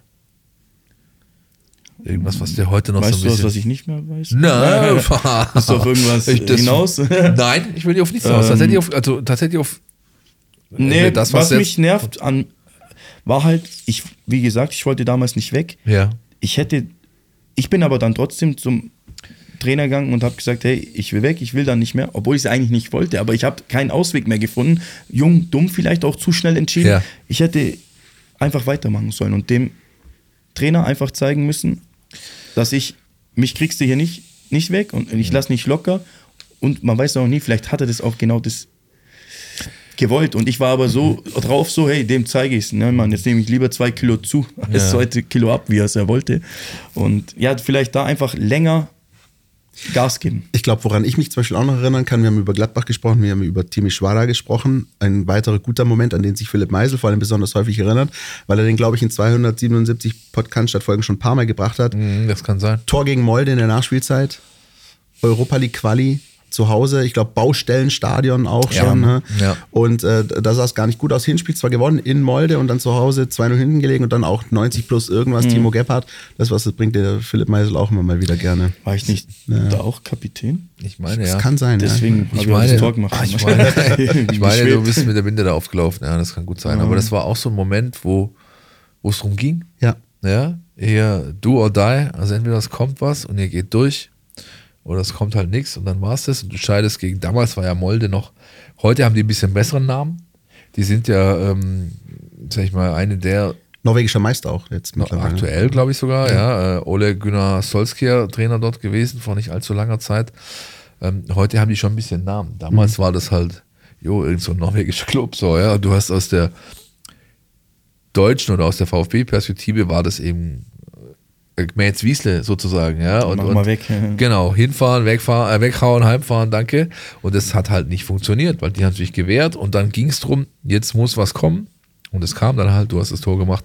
Irgendwas, was dir heute noch weißt so du ein was, bisschen... was ich nicht mehr weiß? Nein, Ist auf irgendwas Ich- das- hinaus? Nein, ich will dir auf nichts raus. Ähm, Tatsächlich auf, also tatsächlich auf Nee, das, was, jetzt- mich nervt an, war halt, ich, wie gesagt, ich wollte damals nicht weg. Ja. Ich hätte, ich bin aber dann trotzdem zum Trainer gegangen und habe gesagt, hey, ich will weg, ich will dann nicht mehr, obwohl ich es eigentlich nicht wollte, aber ich habe keinen Ausweg mehr gefunden. Jung, dumm, vielleicht auch zu schnell entschieden. Ja. Ich hätte einfach weitermachen sollen und dem Trainer einfach zeigen müssen, dass ich, mich kriegst du hier nicht, nicht weg und ich lasse nicht locker und man weiß auch nie, vielleicht hat er das auch genau das gewollt und ich war aber so drauf, so hey, dem zeige ich es, ne, Mann, jetzt nehme ich lieber zwei Kilo zu, als Ja. zwei Kilo ab, wie er es ja wollte und ja, vielleicht da einfach länger Gas geben. Ich glaube, woran ich mich zum Beispiel auch noch erinnern kann, wir haben über Gladbach gesprochen, wir haben über Timi Schwada gesprochen. Ein weiterer guter Moment, an den sich Philipp Meisel vor allem besonders häufig erinnert, weil er den, glaube ich, in 277 Podcast-Folgen schon ein paar Mal gebracht hat. Mhm, Das kann sein. Tor gegen Molde in der Nachspielzeit, Europa League Quali zu Hause, ich glaube Baustellenstadion auch Ja, schon. Ne? ja. Und äh, da sah es gar nicht gut aus. Hinspiel zwar gewonnen in Molde und dann zu Hause 2-0 hinten gelegen und dann auch 90 plus irgendwas Mhm. Timo Gebhardt. Das was das bringt der Philipp Meisel auch immer mal wieder gerne. War ich nicht da auch Kapitän? Ich meine, Das ja. kann sein. Deswegen Ich habe ich meine, das Tor gemacht. Ah, ich meine, ich meine du bist mit der Binde da aufgelaufen. Ja, das kann gut sein. Aber das war auch so ein Moment, wo wo es darum ging. Ja. Ja, eher do or die. Also entweder es kommt was und ihr geht durch oder es kommt halt nichts und dann war es das. Und du scheidest gegen, damals war ja Molde noch, heute haben die ein bisschen besseren Namen. Die sind ja, ähm, sag ich mal, eine der Norwegischer Meister auch jetzt mittlerweile. aktuell, glaube ich sogar, ja. Äh, Ole Gunnar Solskjaer, Trainer dort gewesen, vor nicht allzu langer Zeit. Ähm, heute haben die schon ein bisschen Namen. Damals war das halt, jo, irgend so ein norwegischer Club, so, ja. Du hast aus der deutschen oder aus der VfB-Perspektive war das eben äh, Mäz Wiesle sozusagen, ja. Und, Mach und mal weg. Genau, hinfahren, wegfahren, äh, weghauen, heimfahren, danke. Und das hat halt nicht funktioniert, weil die haben sich gewehrt und dann ging es drum, jetzt muss was kommen. Und es kam dann halt, du hast das Tor gemacht.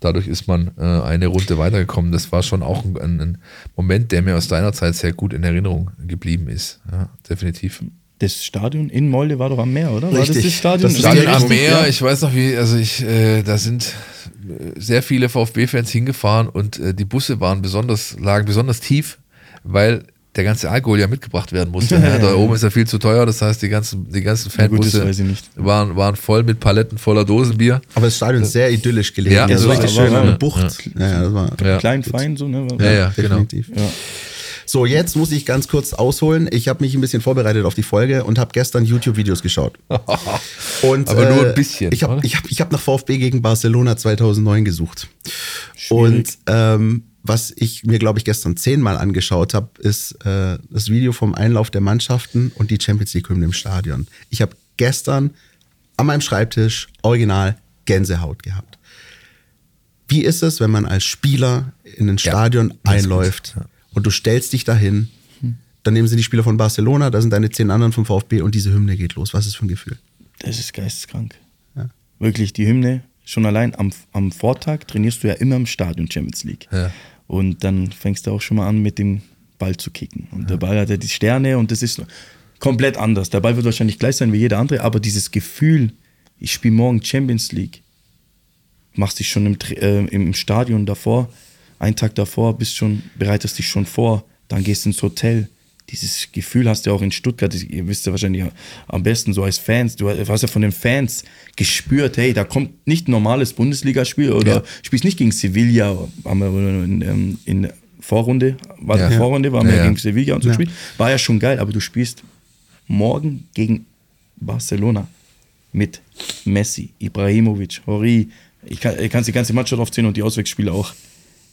Dadurch ist man äh, eine Runde weitergekommen. Das war schon auch ein, ein, ein Moment, der mir aus deiner Zeit sehr gut in Erinnerung geblieben ist. Ja, definitiv. Das Stadion in Molde war doch am Meer, oder? War Richtig. das das Stadion? Das Stadion am richtig, Meer, Ja. ich weiß noch wie, also ich, äh, da sind äh, sehr viele VfB-Fans hingefahren und äh, die Busse waren besonders, lagen besonders tief, weil der ganze Alkohol ja mitgebracht werden musste. ja, da oben ist ja viel zu teuer, das heißt, die ganzen, die ganzen Ja, gut, das Fanbusse waren, waren voll mit Paletten voller Dosenbier. Aber das Stadion ist sehr idyllisch gelegen. Ja, also das richtig war- schön war- an der ja. Bucht. Ja, ja, das war Ja. Klein, fein, so, ne? Ja, ja, genau. definitiv. Ja. So, jetzt muss ich ganz kurz ausholen. Ich habe mich ein bisschen vorbereitet auf die Folge und habe gestern YouTube-Videos geschaut. Und, Aber nur ein bisschen, Ich habe ich hab, ich hab nach VfB gegen Barcelona 2009 gesucht. Schwierig. Und ähm, was ich mir, glaube ich, gestern zehnmal angeschaut habe, ist äh, das Video vom Einlauf der Mannschaften und die Champions League-Hymne im Stadion. Ich habe gestern an meinem Schreibtisch original Gänsehaut gehabt. Wie ist es, wenn man als Spieler in ein Stadion gut, einläuft ja. Und du stellst dich dahin, dann nehmen sie die Spieler von Barcelona, da sind deine zehn anderen vom VfB und diese Hymne geht los. Was ist für ein Gefühl? Das ist geisteskrank. Ja. Wirklich, die Hymne, schon allein am, am Vortag trainierst du ja immer im Stadion Champions League. Ja. Und dann fängst du auch schon mal an, mit dem Ball zu kicken. Und der Ball hat ja die Sterne und das ist komplett anders. Der Ball wird wahrscheinlich gleich sein wie jeder andere, aber dieses Gefühl, ich spiele morgen Champions League, machst dich schon im, äh, im Stadion davor, einen Tag davor, bist schon, bereitest dich schon vor, dann gehst ins Hotel. Dieses Gefühl hast du auch in Stuttgart, ihr wisst ja wahrscheinlich am besten so als Fans, du hast ja von den Fans gespürt, hey, da kommt nicht ein normales Bundesligaspiel oder Ja. spielst nicht gegen Sevilla, haben wir in, ähm, in der Vorrunde, war Ja. Vorrunde, waren Ja, wir ja. gegen Sevilla und so Ja. gespielt, war ja schon geil, aber du spielst morgen gegen Barcelona mit Messi, Ibrahimovic, Hori. Ich kann, ich kann die ganze Mannschaft aufzählen und die Auswechselspiele auch.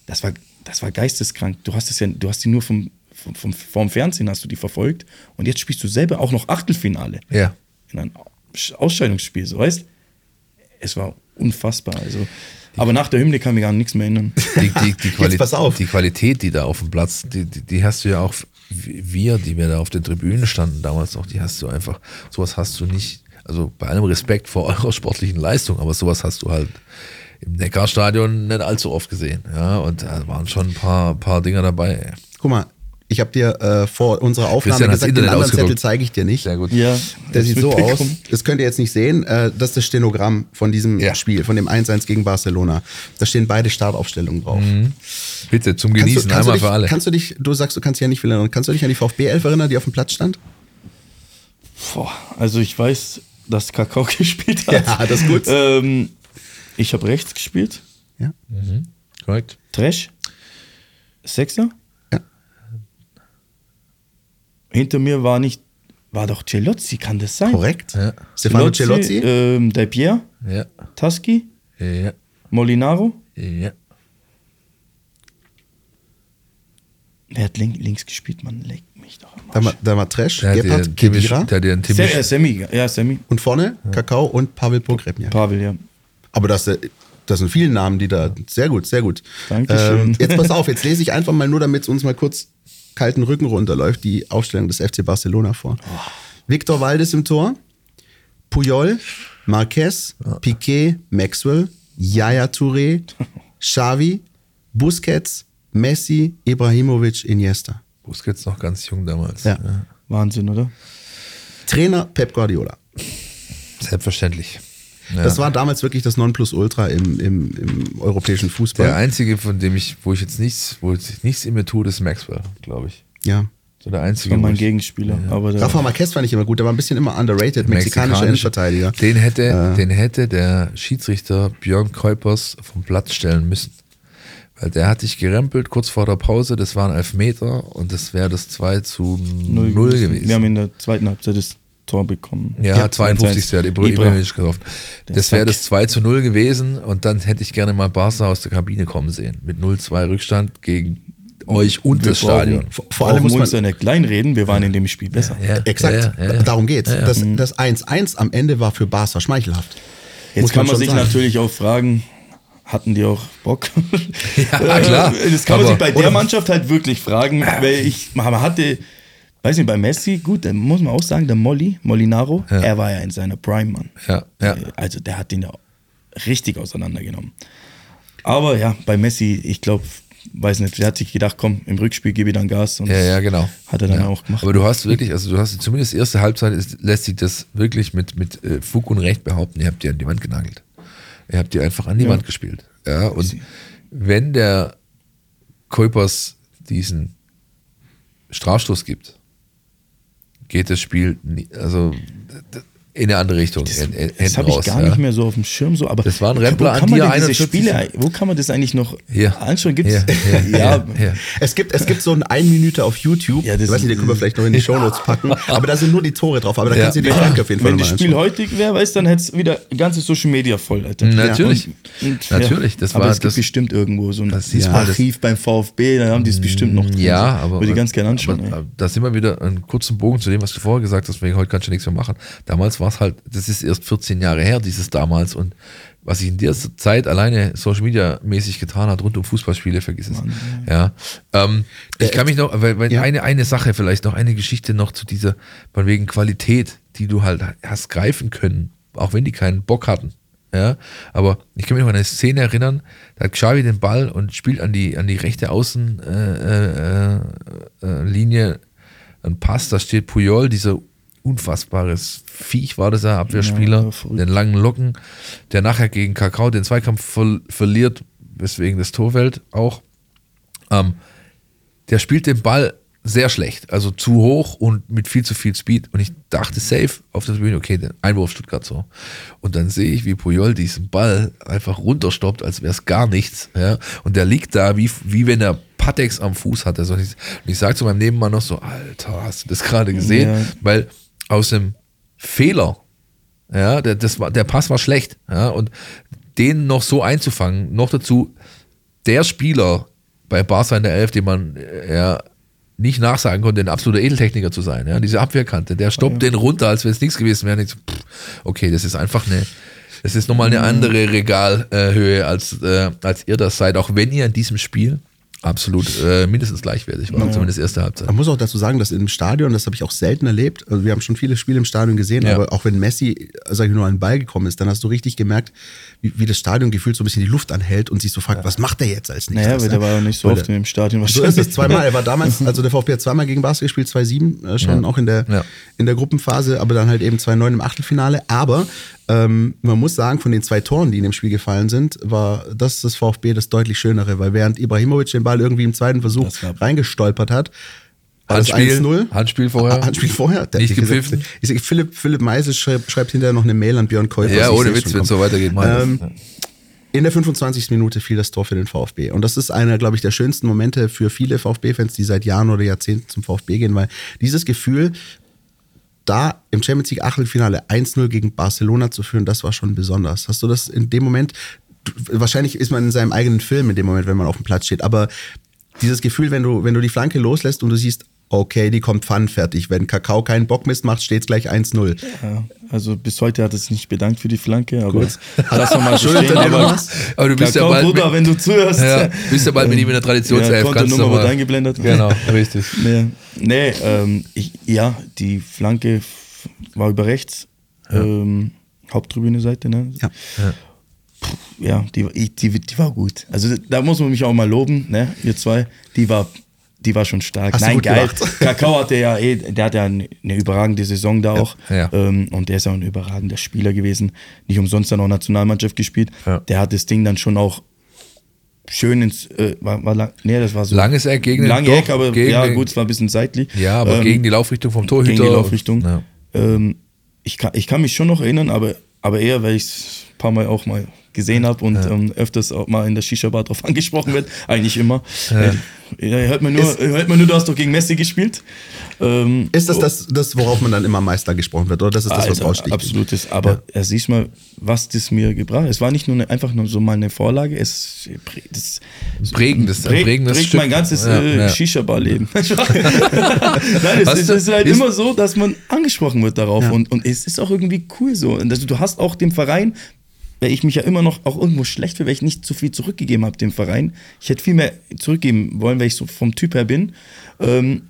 Das war, das war geisteskrank. Du hast es ja, du hast die nur vom, vom, vom, vom Fernsehen hast du die verfolgt und jetzt spielst du selber auch noch Achtelfinale Ja. in einem Ausscheidungsspiel, so weißt. Es war unfassbar. Also, aber nach der Hymne kann mich gar nichts mehr erinnern. Die, die, die, Quali pass auf. die Qualität, die da auf dem Platz, die, die, die hast du ja auch, wir, die wir da auf den Tribünen standen damals noch, die hast du einfach, sowas hast du nicht, also bei allem Respekt vor eurer sportlichen Leistung, aber sowas hast du halt im Neckarstadion nicht allzu oft gesehen. Ja, und da waren schon ein paar, paar Dinger dabei. ey. Guck mal, ich habe dir äh, vor unserer Aufnahme gesagt, den Internet anderen Zettel zeige ich dir nicht. Sehr gut. Ja, Der sieht so aus. Das könnt ihr jetzt nicht sehen. Äh, Das ist das Stenogramm von diesem Ja. Spiel, von dem 1-1 gegen Barcelona. Da stehen beide Startaufstellungen drauf. Bitte, zum Kannst Genießen, du, kannst, du einmal dich, für alle. kannst du dich, du sagst, du kannst dich ja nicht viel erinnern. Kannst du dich an die VfB 11 erinnern, die auf dem Platz stand? Boah, also ich weiß, dass Kakao gespielt hat. Ja, das ist gut. Ähm, ich habe rechts gespielt. Ja. Korrekt. Trash. Sechser. Ja. Hinter mir war nicht, war doch Celozzi, kann das sein? Korrekt. Ja. Stefano Celozzi. Ähm, Del Pier, Ja. Taschi, Ja. Molinaro. Ja. Wer hat link, links gespielt, man Leck mich doch am da, war, Arsch. da war Tresch, Der Gebhardt, Kedira der hat dir einen äh, Semi, ja, Semi. und vorne Kakao und Pavel Pogrebniak. Pavel, ja. Aber das, äh, das sind viele Namen, die da. Sehr gut, sehr gut. Dankeschön. Ähm, jetzt pass auf, jetzt lese ich einfach mal nur, damit es uns mal kurz kalten Rücken runterläuft, die Aufstellung des FC Barcelona vor. Victor Valdes im Tor, Puyol, Marquez, Piquet, Maxwell, Yaya Touré, Xavi, Busquets, Messi, Ibrahimovic, Iniesta. Busquets noch ganz jung damals. Ja. Wahnsinn, oder? Trainer Pep Guardiola. Selbstverständlich. Ja. Das war damals wirklich das Nonplusultra im, im, im europäischen Fußball. der einzige, von dem ich, wo ich jetzt nichts, wo ich nichts in mir tue, ist Maxwell, glaube ich. ja. So der Das einzige. war wo mein ich- Gegenspieler. Aber der, Rafa Marquez fand ich immer gut, der war ein bisschen immer underrated, mexikanischer Innenverteidiger. Den hätte, den hätte der Schiedsrichter Björn Kuipers vom Platz stellen müssen. Weil der hat sich gerempelt kurz vor der Pause, das waren Elfmeter und das wäre das 2 zu 0, null gewesen. Wir haben in der zweiten Halbzeit das Tor bekommen. ja, 52. hat Ibra- Ibra. Ibrahimovic getroffen. Das wäre das 2 zu 0 gewesen und dann hätte ich gerne mal Barca aus der Kabine kommen sehen. Mit 0-2 Rückstand gegen euch und Wir das Stadion. Vor, vor allem muss wir man. ja nicht kleinreden, wir waren in dem Spiel besser. Ja, Exakt, ja, ja, ja. darum geht's. Das Das 1-1 am Ende war für Barca schmeichelhaft. Jetzt Muss kann man schon sich sagen. natürlich auch fragen, hatten die auch Bock? Ja, klar. Das kann man sich bei der Mannschaft halt wirklich fragen, weil ich, man hatte, weiß nicht, bei Messi, gut, dann muss man auch sagen, der Molly, Molinaro, er war ja in seiner Prime, Mann. Ja, ja. Äh, Also der hat den ja richtig auseinandergenommen. Aber ja, bei Messi, ich glaube, weiß nicht, der hat sich gedacht, komm, im Rückspiel gebe ich dann Gas. Und Ja, ja, genau. Hat er dann ja. auch gemacht. Aber du hast wirklich, also du hast zumindest erste Halbzeit ist, lässt sich das wirklich mit, mit äh, Fug und Recht behaupten, ihr habt die an die Wand genagelt. Ihr habt die einfach an die Ja. Wand gespielt. Ja, und wenn der Kuipers diesen Strafstoß gibt, geht das Spiel, also in eine andere Richtung. Das, das habe ich gar ja. nicht mehr so auf dem Schirm. So, aber Das war ein wo Rempler kann an man dir, denn diese 41. Spiele, wo kann man das eigentlich noch Hier. anschauen? Gibt's? Ja, hier, hier. Es gibt, es gibt so ein ein Minute auf YouTube. Ja, das ich weiß nicht, den können wir vielleicht noch in die Shownotes packen. Aber da sind nur die Tore drauf. Aber da Ja. kannst du dir die Schranke auf jeden Fall Wenn das Spiel heutig wäre, weißt du, dann hätte es wieder ganze Social Media voll, Alter. Natürlich. Und, und, Natürlich, das aber war- es gibt das- bestimmt irgendwo so ein Das das- Archiv beim VfB, da haben die es bestimmt noch drin. Ja, aber. Würde ich ganz gerne anschauen. Da sind wir wieder einen kurzen Bogen zu dem, was du vorher gesagt hast, wegen heute kannst du nichts mehr machen. Damals war es halt, das ist erst 14 Jahre her, dieses damals. Und was sich in der Zeit alleine Social Media mäßig getan hat, rund um Fußballspiele, vergiss es. Ja. Ähm, ich kann mich noch, weil, weil Ja. eine, eine Sache vielleicht noch, eine Geschichte noch zu dieser, von wegen Qualität, die du halt hast greifen können, auch wenn die keinen Bock hatten. Ja, aber ich kann mich noch an eine Szene erinnern, da hat Xavi den Ball und spielt an die, an die rechte Außenlinie äh, äh, Linie einen Pass, da steht Puyol, dieser unfassbares Viech war das, er Abwehrspieler, Ja, den langen Locken, der nachher gegen Kakao den Zweikampf ver verliert, weswegen das Tor fällt auch. Ähm, der spielt den Ball sehr schlecht, also zu hoch und mit viel zu viel Speed. Und ich dachte safe auf der Tribüne, okay, der Einwurf Stuttgart so. Und dann sehe ich, wie Puyol diesen Ball einfach runterstoppt, als wäre es gar nichts. Ja? Und der liegt da, wie, wie wenn er Patex am Fuß hatte. Also ich, und ich sage zu meinem Nebenmann noch so, Alter, hast du das gerade gesehen? Ja. Weil aus dem Fehler, ja, der, das war, der Pass war schlecht. Ja? Und den noch so einzufangen, noch dazu der Spieler bei Barca in der Elf, den man äh, ja nicht nachsagen konnte, ein absoluter Edeltechniker zu sein. Ja? Diese Abwehrkante, der stoppt den runter, als wäre es nichts gewesen wäre. So, pff, okay, das ist einfach eine, das ist nochmal eine andere Regalhöhe, als, äh, als ihr das seid, auch wenn ihr in diesem Spiel absolut äh, mindestens gleichwertig war, zumindest erste Halbzeit. Man muss auch dazu sagen, dass im Stadion, das habe ich auch selten erlebt, also wir haben schon viele Spiele im Stadion gesehen, Ja. aber auch wenn Messi, sag ich nur, an den Ball gekommen ist, dann hast du richtig gemerkt, wie, wie das Stadion gefühlt so ein bisschen die Luft anhält und sich so fragt, was macht der jetzt als nächstes? Naja, weil der war ja nicht so Weil oft der- in dem Stadion So ist es, zweimal. Er war damals, also der VfB hat zweimal gegen Basel gespielt, 2-7, äh, schon auch in der, Ja. in der Gruppenphase, aber dann halt eben 2-9 im Achtelfinale. Aber ähm, man muss sagen, von den zwei Toren, die in dem Spiel gefallen sind, war das das VfB das deutlich schönere, weil während Ibrahimovic den Ball irgendwie im zweiten Versuch reingestolpert hat, Handspiel, 1-0. Handspiel vorher. Handspiel vorher. Der- Nicht gepfiffen. Ich sag, Philipp, Philipp Meise schreibt, schreibt hinterher noch eine Mail an Björn Käufer. Ja, ohne Witz, wenn es so weitergeht. Ähm, in der 25. Minute fiel das Tor für den VfB. Und das ist einer, glaube ich, der schönsten Momente für viele VfB-Fans, die seit Jahren oder Jahrzehnten zum VfB gehen, weil dieses Gefühl, da im Champions League Achtelfinale 1-0 gegen Barcelona zu führen, das war schon besonders. Hast du das in dem Moment, wahrscheinlich ist man in seinem eigenen Film in dem Moment, wenn man auf dem Platz steht, aber dieses Gefühl, wenn du, wenn du die Flanke loslässt und du siehst okay, die kommt pfannenfertig. Wenn Kakao keinen Bock Mist macht, steht es gleich 1-0. Ja, also bis heute hat er sich nicht bedankt für die Flanke, aber jetzt lass noch mal so stehen. er Aber? Aber du bist ja Kakao, bald. Bruder, mit, wenn du zuhörst. ja, bist ja bald mit ihm in der Traditionself. Ja, du Kontonummer wird eingeblendet. Genau, richtig. Nee, nee ähm, ich, ja, die Flanke war über rechts. Ähm, Haupttribüne-Seite, ne? Ja. Puh, ja, die, die, die war gut. Also da muss man mich auch mal loben, ne? Ihr zwei. Die war, die war schon stark. Hast Nein, geil. gemacht. Kakao hatte ja eh, der hat ja eine überragende Saison da auch. Ja. Ähm, und der ist auch ein überragender Spieler gewesen. Nicht umsonst dann auch Nationalmannschaft gespielt. Ja. Der hat das Ding dann schon auch schön ins, äh, war, war nee, das war so. Langes Eck gegen den- Lange Eck, aber ja gut, es war ein bisschen seitlich. Ja, aber Ähm, gegen die Laufrichtung vom Torhüter. gegen die Laufrichtung. Ja. Ähm, ich, kann, ich kann mich schon noch erinnern, aber, aber eher, weil ich es ein paar Mal auch mal gesehen habe und ähm, öfters auch mal in der Shisha-Bar drauf angesprochen wird. Eigentlich immer. Äh, ja, hört, man nur, hört man nur, du hast doch gegen Messi gespielt. Ähm, Ist das, das das, worauf man dann immer am meisten gesprochen wird? Oder das ist das, was raussticht? Absolutes. Aber ja. siehst mal, was das mir gebracht hat. Es war nicht nur eine, einfach nur so mal eine Vorlage, es das Prägendes, prägt, prägendes prägt Stück. mein ganzes Ja, äh, ja. Shisha-Bar-Leben. Nein, es ist, es ist halt ist- immer so, dass man angesprochen wird darauf. Und, und es ist auch irgendwie cool so. Und also, du hast auch dem Verein, weil ich mich ja immer noch auch irgendwo schlecht fühle, weil ich nicht zu viel zurückgegeben habe dem Verein. Ich hätte viel mehr zurückgeben wollen, weil ich so vom Typ her bin. Ähm,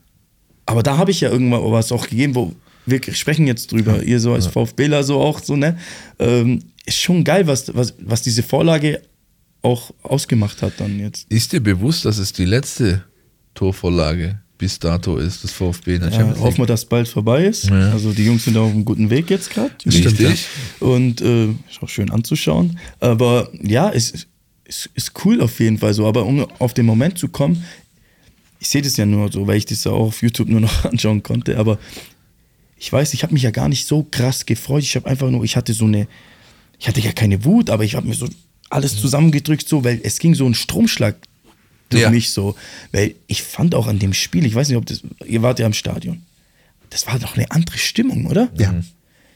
aber da habe ich ja irgendwann was auch gegeben, wo wir sprechen jetzt drüber, ihr so als VfBler so auch so, ne? Ähm, ist schon geil, was, was, was diese Vorlage auch ausgemacht hat dann jetzt. Ist dir bewusst, dass es die letzte Torvorlage bis dato ist, das VfB in der Ja, Champions hoffen wir, League? dass bald vorbei ist. Ja. Also die Jungs sind auf einem guten Weg jetzt gerade. Richtig. Und äh, ist auch schön anzuschauen. Aber ja, es ist, ist, ist cool auf jeden Fall so. Aber um auf den Moment zu kommen, ich sehe das ja nur so, weil ich das ja auch auf YouTube nur noch anschauen konnte. Aber ich weiß, ich habe mich ja gar nicht so krass gefreut. Ich habe einfach nur, ich hatte so eine, ich hatte ja keine Wut, aber ich habe mir so alles zusammengedrückt, so, weil es ging so ein Stromschlag durch Ja. mich so. Weil ich fand auch an dem Spiel, ich weiß nicht, ob das, ihr wart ja im Stadion, das war doch eine andere Stimmung, oder? Ja.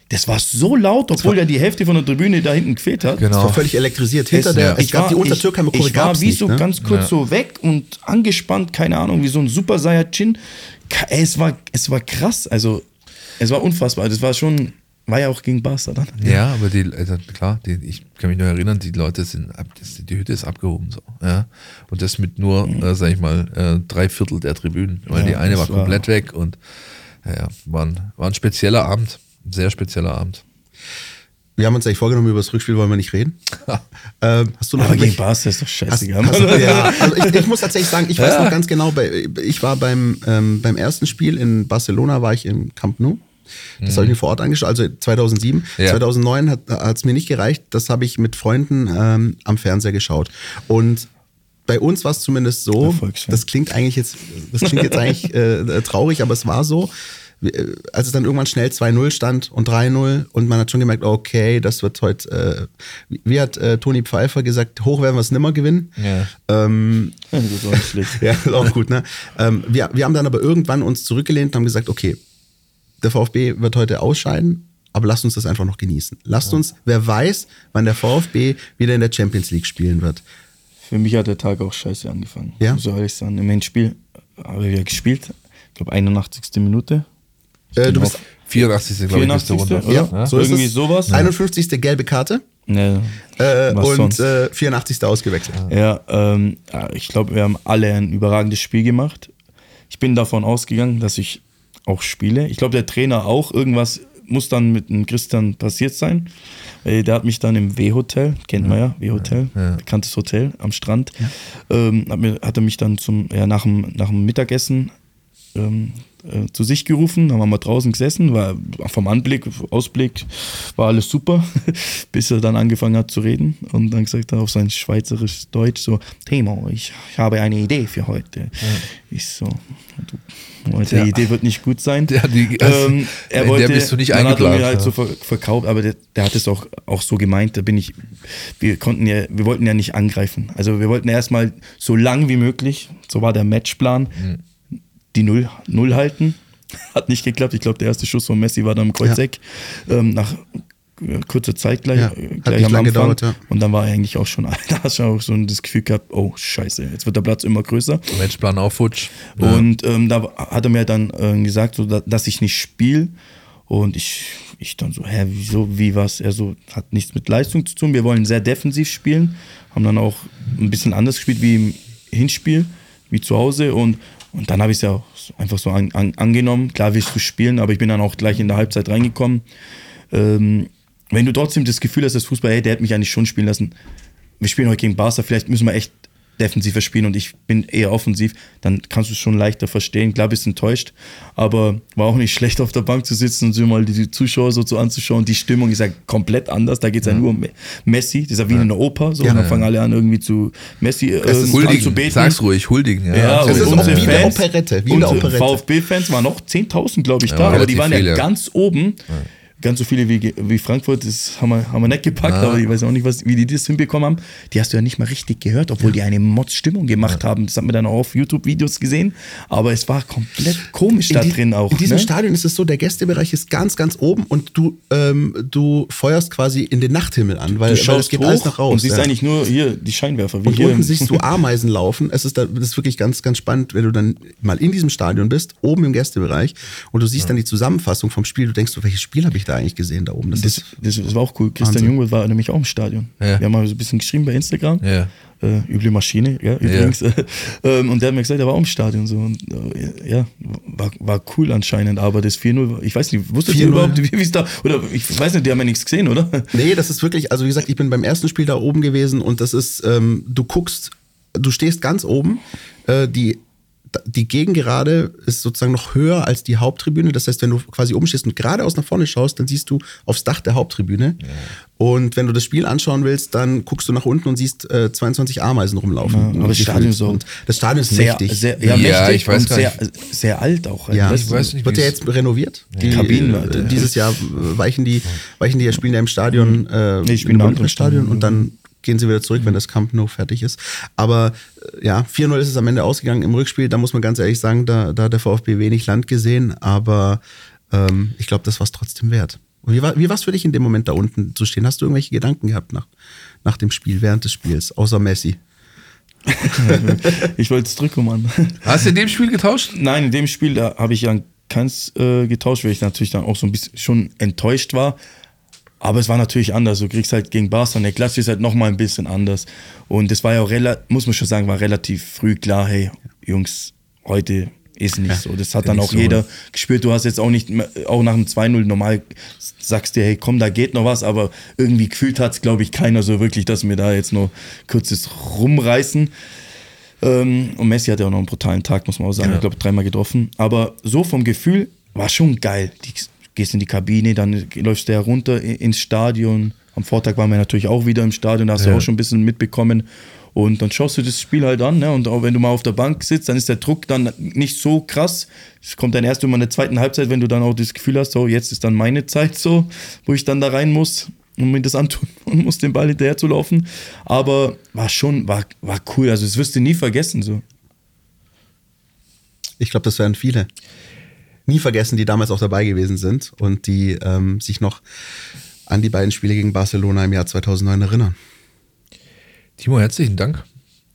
Das war so laut, obwohl ja die Hälfte von der Tribüne da hinten gefehlt hat. Es Genau. war völlig elektrisiert. Hinter Es- der, es ich gab war- die Untertürkheimer ich, Kurve ich war wie nicht, so ne? ganz kurz Ja. so weg und angespannt, keine Ahnung, wie so ein Super Saiyajin. Es war, es war krass, also es war unfassbar. Das war schon, war ja auch gegen Barca dann. Ja, aber die, also klar, die, ich kann mich nur erinnern, die Leute sind, ab, die Hütte ist abgehoben so, ja. Und das mit nur, äh, sag ich mal, äh, drei Viertel der Tribünen, weil Ja, die eine war das war- komplett weg und ja, war, ein, war ein spezieller Abend, ein sehr spezieller Abend. Wir haben uns eigentlich vorgenommen, über das Rückspiel wollen wir nicht reden. ähm, hast du noch Aber gegen Barca ist doch Hast, scheißegal. hast, du- ja, also ich, ich muss tatsächlich sagen, ich weiß Ja. noch ganz genau, bei, ich war beim, ähm, beim ersten Spiel in Barcelona, war ich im Camp Nou. Das habe ich mir vor Ort angeschaut, also 2007. Mhm. Ja. 2009 hat es mir nicht gereicht. Das habe ich mit Freunden ähm, am Fernseher geschaut. Und bei uns war es zumindest so, das klingt eigentlich jetzt, das klingt jetzt eigentlich äh, traurig, aber es war so, äh, als es dann irgendwann schnell 2-0 stand und 3-0 und man hat schon gemerkt, okay, das wird heute, äh, wie- wie hat äh, Toni Pfeiffer gesagt, hoch werden wir es nimmer gewinnen. Ja. Ähm, das ist auch nicht schlecht. ja, ist auch gut, ne? Ähm, wir, wir haben dann aber irgendwann uns zurückgelehnt und haben gesagt, okay, der VfB wird heute ausscheiden, aber lasst uns das einfach noch genießen. Lasst uns, wer weiß, wann der VfB wieder in der Champions League spielen wird. Für mich hat der Tag auch scheiße angefangen. Ja? Ich ehrlich sagen. Im Endspiel haben wir gespielt. Ich glaube, 81. Minute. Äh, du bist, auf 84. glaube ich, bist du 84. runter. oder? ja, so ist Irgendwie es. sowas. 51. gelbe Karte Ne, äh, und sonst? äh, 84. ausgewechselt. Ja, ähm, ja, ich glaube, wir haben alle ein überragendes Spiel gemacht. Ich bin davon ausgegangen, dass ich auch spiele. Ich glaube, der Trainer auch. Irgendwas muss dann mit dem Christian passiert sein. Äh, Der hat mich dann im W-Hotel, kennt man ja, W-Hotel, bekanntes Hotel am Strand, ähm, hat, mir, hat er mich dann zum, ja, nach, dem, nach dem Mittagessen ähm, äh, zu sich gerufen, dann haben wir draußen gesessen, war vom Anblick, Ausblick war alles super, bis er dann angefangen hat zu reden und dann gesagt hat auf sein schweizerisch Deutsch so, Timo, ich, ich habe eine Idee für heute. Ich so, du, heute Ja. die Idee wird nicht gut sein. Ja, die- ähm, er in der wollte, bist du nicht dann hat er eingeplant, mir halt ja. so ver verkauft, aber der, der hat es auch, auch so gemeint, da bin ich, wir konnten ja, wir wollten ja nicht angreifen. Also wir wollten erstmal so lang wie möglich, so war der Matchplan, die Null, Null halten. Hat nicht geklappt. Ich glaube, der erste Schuss von Messi war dann im Kreuzeck. Ähm, nach äh, kurze Zeit gleich, Ja, äh, gleich am Anfang. gedauert, ja. Und dann war eigentlich auch schon, da hast du auch so das Gefühl gehabt, oh scheiße, jetzt wird der Platz immer größer. Matchplan auch futsch. Und ähm, da hat er mir dann ähm, gesagt, so, da, dass ich nicht spiele. Und ich, ich dann so, hä, wieso, wie was? Er so, hat nichts mit Leistung zu tun. Wir wollen sehr defensiv spielen. Haben dann auch ein bisschen anders gespielt wie im Hinspiel, wie zu Hause. Und, und dann habe ich es ja auch einfach so an, an, angenommen. Klar willst du spielen, aber ich bin dann auch gleich in der Halbzeit reingekommen. Ähm, wenn du trotzdem das Gefühl hast, dass Fußball, hey, der hätte mich eigentlich schon spielen lassen. Wir spielen heute gegen Barca, vielleicht müssen wir echt defensiver spielen und ich bin eher offensiv, dann kannst du es schon leichter verstehen. Klar bist enttäuscht, aber war auch nicht schlecht auf der Bank zu sitzen und sich mal die Zuschauer so zu anzuschauen. Die Stimmung ist ja komplett anders. Da geht es ja. nur um Me- Messi, das ist ja wie in einer Oper. So, Ja. und dann fangen alle an irgendwie zu Messi äh, Huldigen, anzubeten. sag's ruhig, huldigen. Ja, Ja, und ist auch unsere wie eine Operette, wie eine Operette. VfB-Fans waren noch 10.000, glaube ich, Ja, da, aber die waren ja ja. ganz oben. Ganz so viele wie, wie Frankfurt, das haben wir, haben wir nicht gepackt, aber ich weiß auch nicht, was, wie die das hinbekommen haben. Die hast du ja nicht mal richtig gehört, obwohl die eine Mods-Stimmung gemacht haben. Das hat man dann auch auf YouTube-Videos gesehen, aber es war komplett komisch da die- drin auch. In diesem ne? Stadion ist es so, der Gästebereich ist ganz, ganz oben und du, ähm, du feuerst quasi in den Nachthimmel an, weil, Du weil es geht hoch alles nach raus. und siehst ja. eigentlich nur hier die Scheinwerfer. Wie Und hier unten siehst du Ameisen laufen. Es ist, da, das ist wirklich ganz, ganz spannend, wenn du dann mal in diesem Stadion bist, oben im Gästebereich, und du siehst dann die Zusammenfassung vom Spiel. Du denkst, welches Spiel habe ich da eigentlich gesehen da oben? Das, Das, das, das war auch cool. Christian Wahnsinn. Jungwirth war nämlich auch im Stadion. Ja. Wir haben mal so ein bisschen geschrieben bei Instagram. Ja. Äh, üble Maschine, ja, übrigens. ähm, und der hat mir gesagt, er war auch im Stadion. So. Und, äh, ja, war, war cool anscheinend. Aber das 4-0, ich weiß nicht, wusstet ihr 4-0, überhaupt, wie es da, oder ich weiß nicht, die haben ja nichts gesehen, oder? nee, das ist wirklich, also wie gesagt, ich bin beim ersten Spiel da oben gewesen und das ist, ähm, du guckst, du stehst ganz oben, äh, die die Gegengerade ist sozusagen noch höher als die Haupttribüne. Das heißt, wenn du quasi oben stehst und geradeaus nach vorne schaust, dann siehst du aufs Dach der Haupttribüne. Und wenn du das Spiel anschauen willst, dann guckst du nach unten und siehst äh, 22 Ameisen rumlaufen. Ja, aber das Stadion ist so- Und das Stadion ist Sehr, mächtig. sehr, ja, Ja, mächtig ich weiß und gar sehr, sehr alt auch. ja, Ich weiß nicht, wird ja jetzt renoviert. Die Kabinen, äh. Dieses Jahr weichen die, weichen die ja spielen ja im Stadion, äh, Nee, die spielen im in einem Stadion und dann gehen sie wieder zurück, wenn das Camp Nou fertig ist. Aber äh, ja, 4-0 ist es am Ende ausgegangen im Rückspiel. Da muss man ganz ehrlich sagen, da, da hat der VfB wenig Land gesehen, aber ähm, ich glaube, das war es trotzdem wert. Und wie war wie war's für dich in dem Moment da unten zu stehen? Hast du irgendwelche Gedanken gehabt nach, nach dem Spiel, während des Spiels, außer Messi? Ich wollte es drücken, Mann. Hast du in dem Spiel getauscht? Nein, in dem Spiel da habe ich ja keins äh, getauscht, weil ich natürlich dann auch so ein bisschen schon enttäuscht war. Aber es war natürlich anders. Du kriegst halt gegen Barca, der Klasse ist halt nochmal ein bisschen anders. Und das war ja auch muss man schon sagen, war relativ früh klar, hey, Jungs, heute ist nicht so. Das hat dann auch so, jeder ne? gespürt. Du hast jetzt auch nicht, mehr- auch nach dem 2-0 normal sagst dir, hey, komm, da geht noch was, aber irgendwie gefühlt hat es, glaube ich, keiner so wirklich, dass wir da jetzt nur kurzes rumreißen. Ähm, und Messi hat ja auch noch einen brutalen Tag, muss man auch sagen. Ja. Ich glaube, dreimal getroffen. Aber so vom Gefühl war schon geil. Die, gehst in die Kabine, dann läufst du ja runter i- ins Stadion. Am Vortag waren wir natürlich auch wieder im Stadion, da hast du Ja. auch schon ein bisschen mitbekommen. Und dann schaust du das Spiel halt an, ne? Und auch wenn du mal auf der Bank sitzt, dann ist der Druck dann nicht so krass. Es kommt dann erst immer in der zweiten Halbzeit, wenn du dann auch das Gefühl hast, so jetzt ist dann meine Zeit so, wo ich dann da rein muss und mir das antun und muss den Ball hinterher zu laufen. Aber war schon, war, war cool. Also das wirst du nie vergessen. So. Ich glaube, das werden viele nie vergessen, die damals auch dabei gewesen sind und die ähm, sich noch an die beiden Spiele gegen Barcelona im Jahr 2009 erinnern. Timo, herzlichen Dank.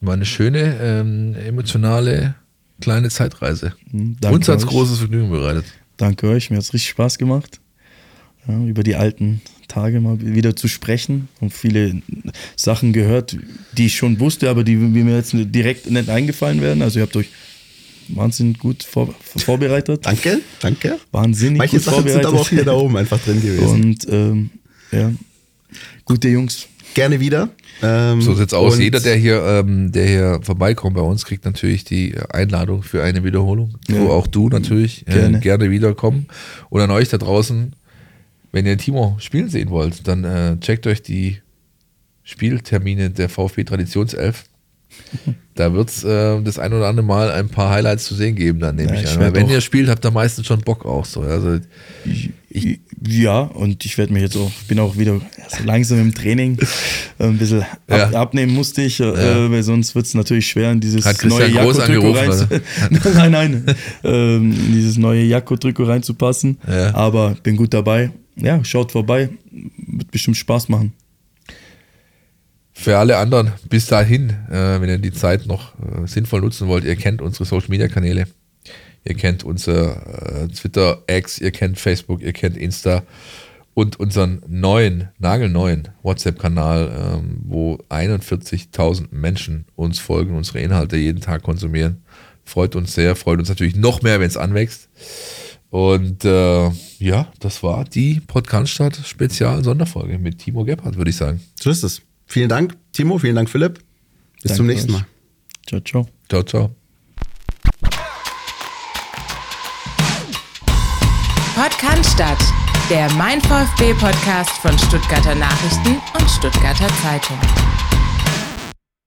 War eine schöne, ähm, emotionale, kleine Zeitreise. Hm, danke Uns hat's euch. großes Vergnügen bereitet. Danke euch, mir hat es richtig Spaß gemacht, ja, über die alten Tage mal wieder zu sprechen und viele Sachen gehört, die ich schon wusste, aber die, die mir jetzt direkt nicht eingefallen werden. Also ihr habt euch wahnsinnig gut vor, vorbereitet. Danke, danke. Wahnsinnig Manche gut Sachen sind vorbereitet. aber auch hier da oben einfach drin gewesen. Und ähm, ja, gute Jungs. Gerne wieder. Ähm, So sieht's aus. Jeder, der hier, ähm, der hier vorbeikommt bei uns, kriegt natürlich die Einladung für eine Wiederholung. So Ja. auch du natürlich. Äh, Gerne. gerne wiederkommen. Und an euch da draußen, wenn ihr Timo spielen sehen wollt, dann äh, checkt euch die Spieltermine der VfB Traditionself. Da wird es äh, das ein oder andere Mal ein paar Highlights zu sehen geben, dann nehme Ja, ich ich an. wenn ihr spielt, habt ihr meistens schon Bock auch so. Also, Ich, ja, und ich werde mir jetzt auch, bin auch wieder so langsam im Training äh, ein bisschen ab, Ja. abnehmen musste ich, äh, Ja. weil sonst wird es natürlich schwer, in dieses Hat neue Jakko-Trikot rein. nein, nein, ähm, in dieses neue Jakko-Trikot reinzupassen. Aber bin gut dabei. Ja, schaut vorbei. wird bestimmt Spaß machen. Für alle anderen, bis dahin, äh, wenn ihr die Zeit noch äh, sinnvoll nutzen wollt, ihr kennt unsere Social Media Kanäle. Ihr kennt unser äh, Twitter, X, ihr kennt Facebook, ihr kennt Insta und unseren neuen, nagelneuen WhatsApp-Kanal, ähm, wo 41.000 Menschen uns folgen, unsere Inhalte jeden Tag konsumieren. Freut uns sehr, freut uns natürlich noch mehr, wenn es anwächst. Und äh, ja, das war die Podcast Spezial-Sonderfolge mit Timo Gebhardt, würde ich sagen. So ist es. Vielen Dank, Timo. Vielen Dank, Philipp. Bis Danke zum nächsten euch. Mal. Ciao, ciao. Ciao, ciao. Podcast statt. Der Mein VfB Podcast von Stuttgarter Nachrichten und Stuttgarter Zeitung.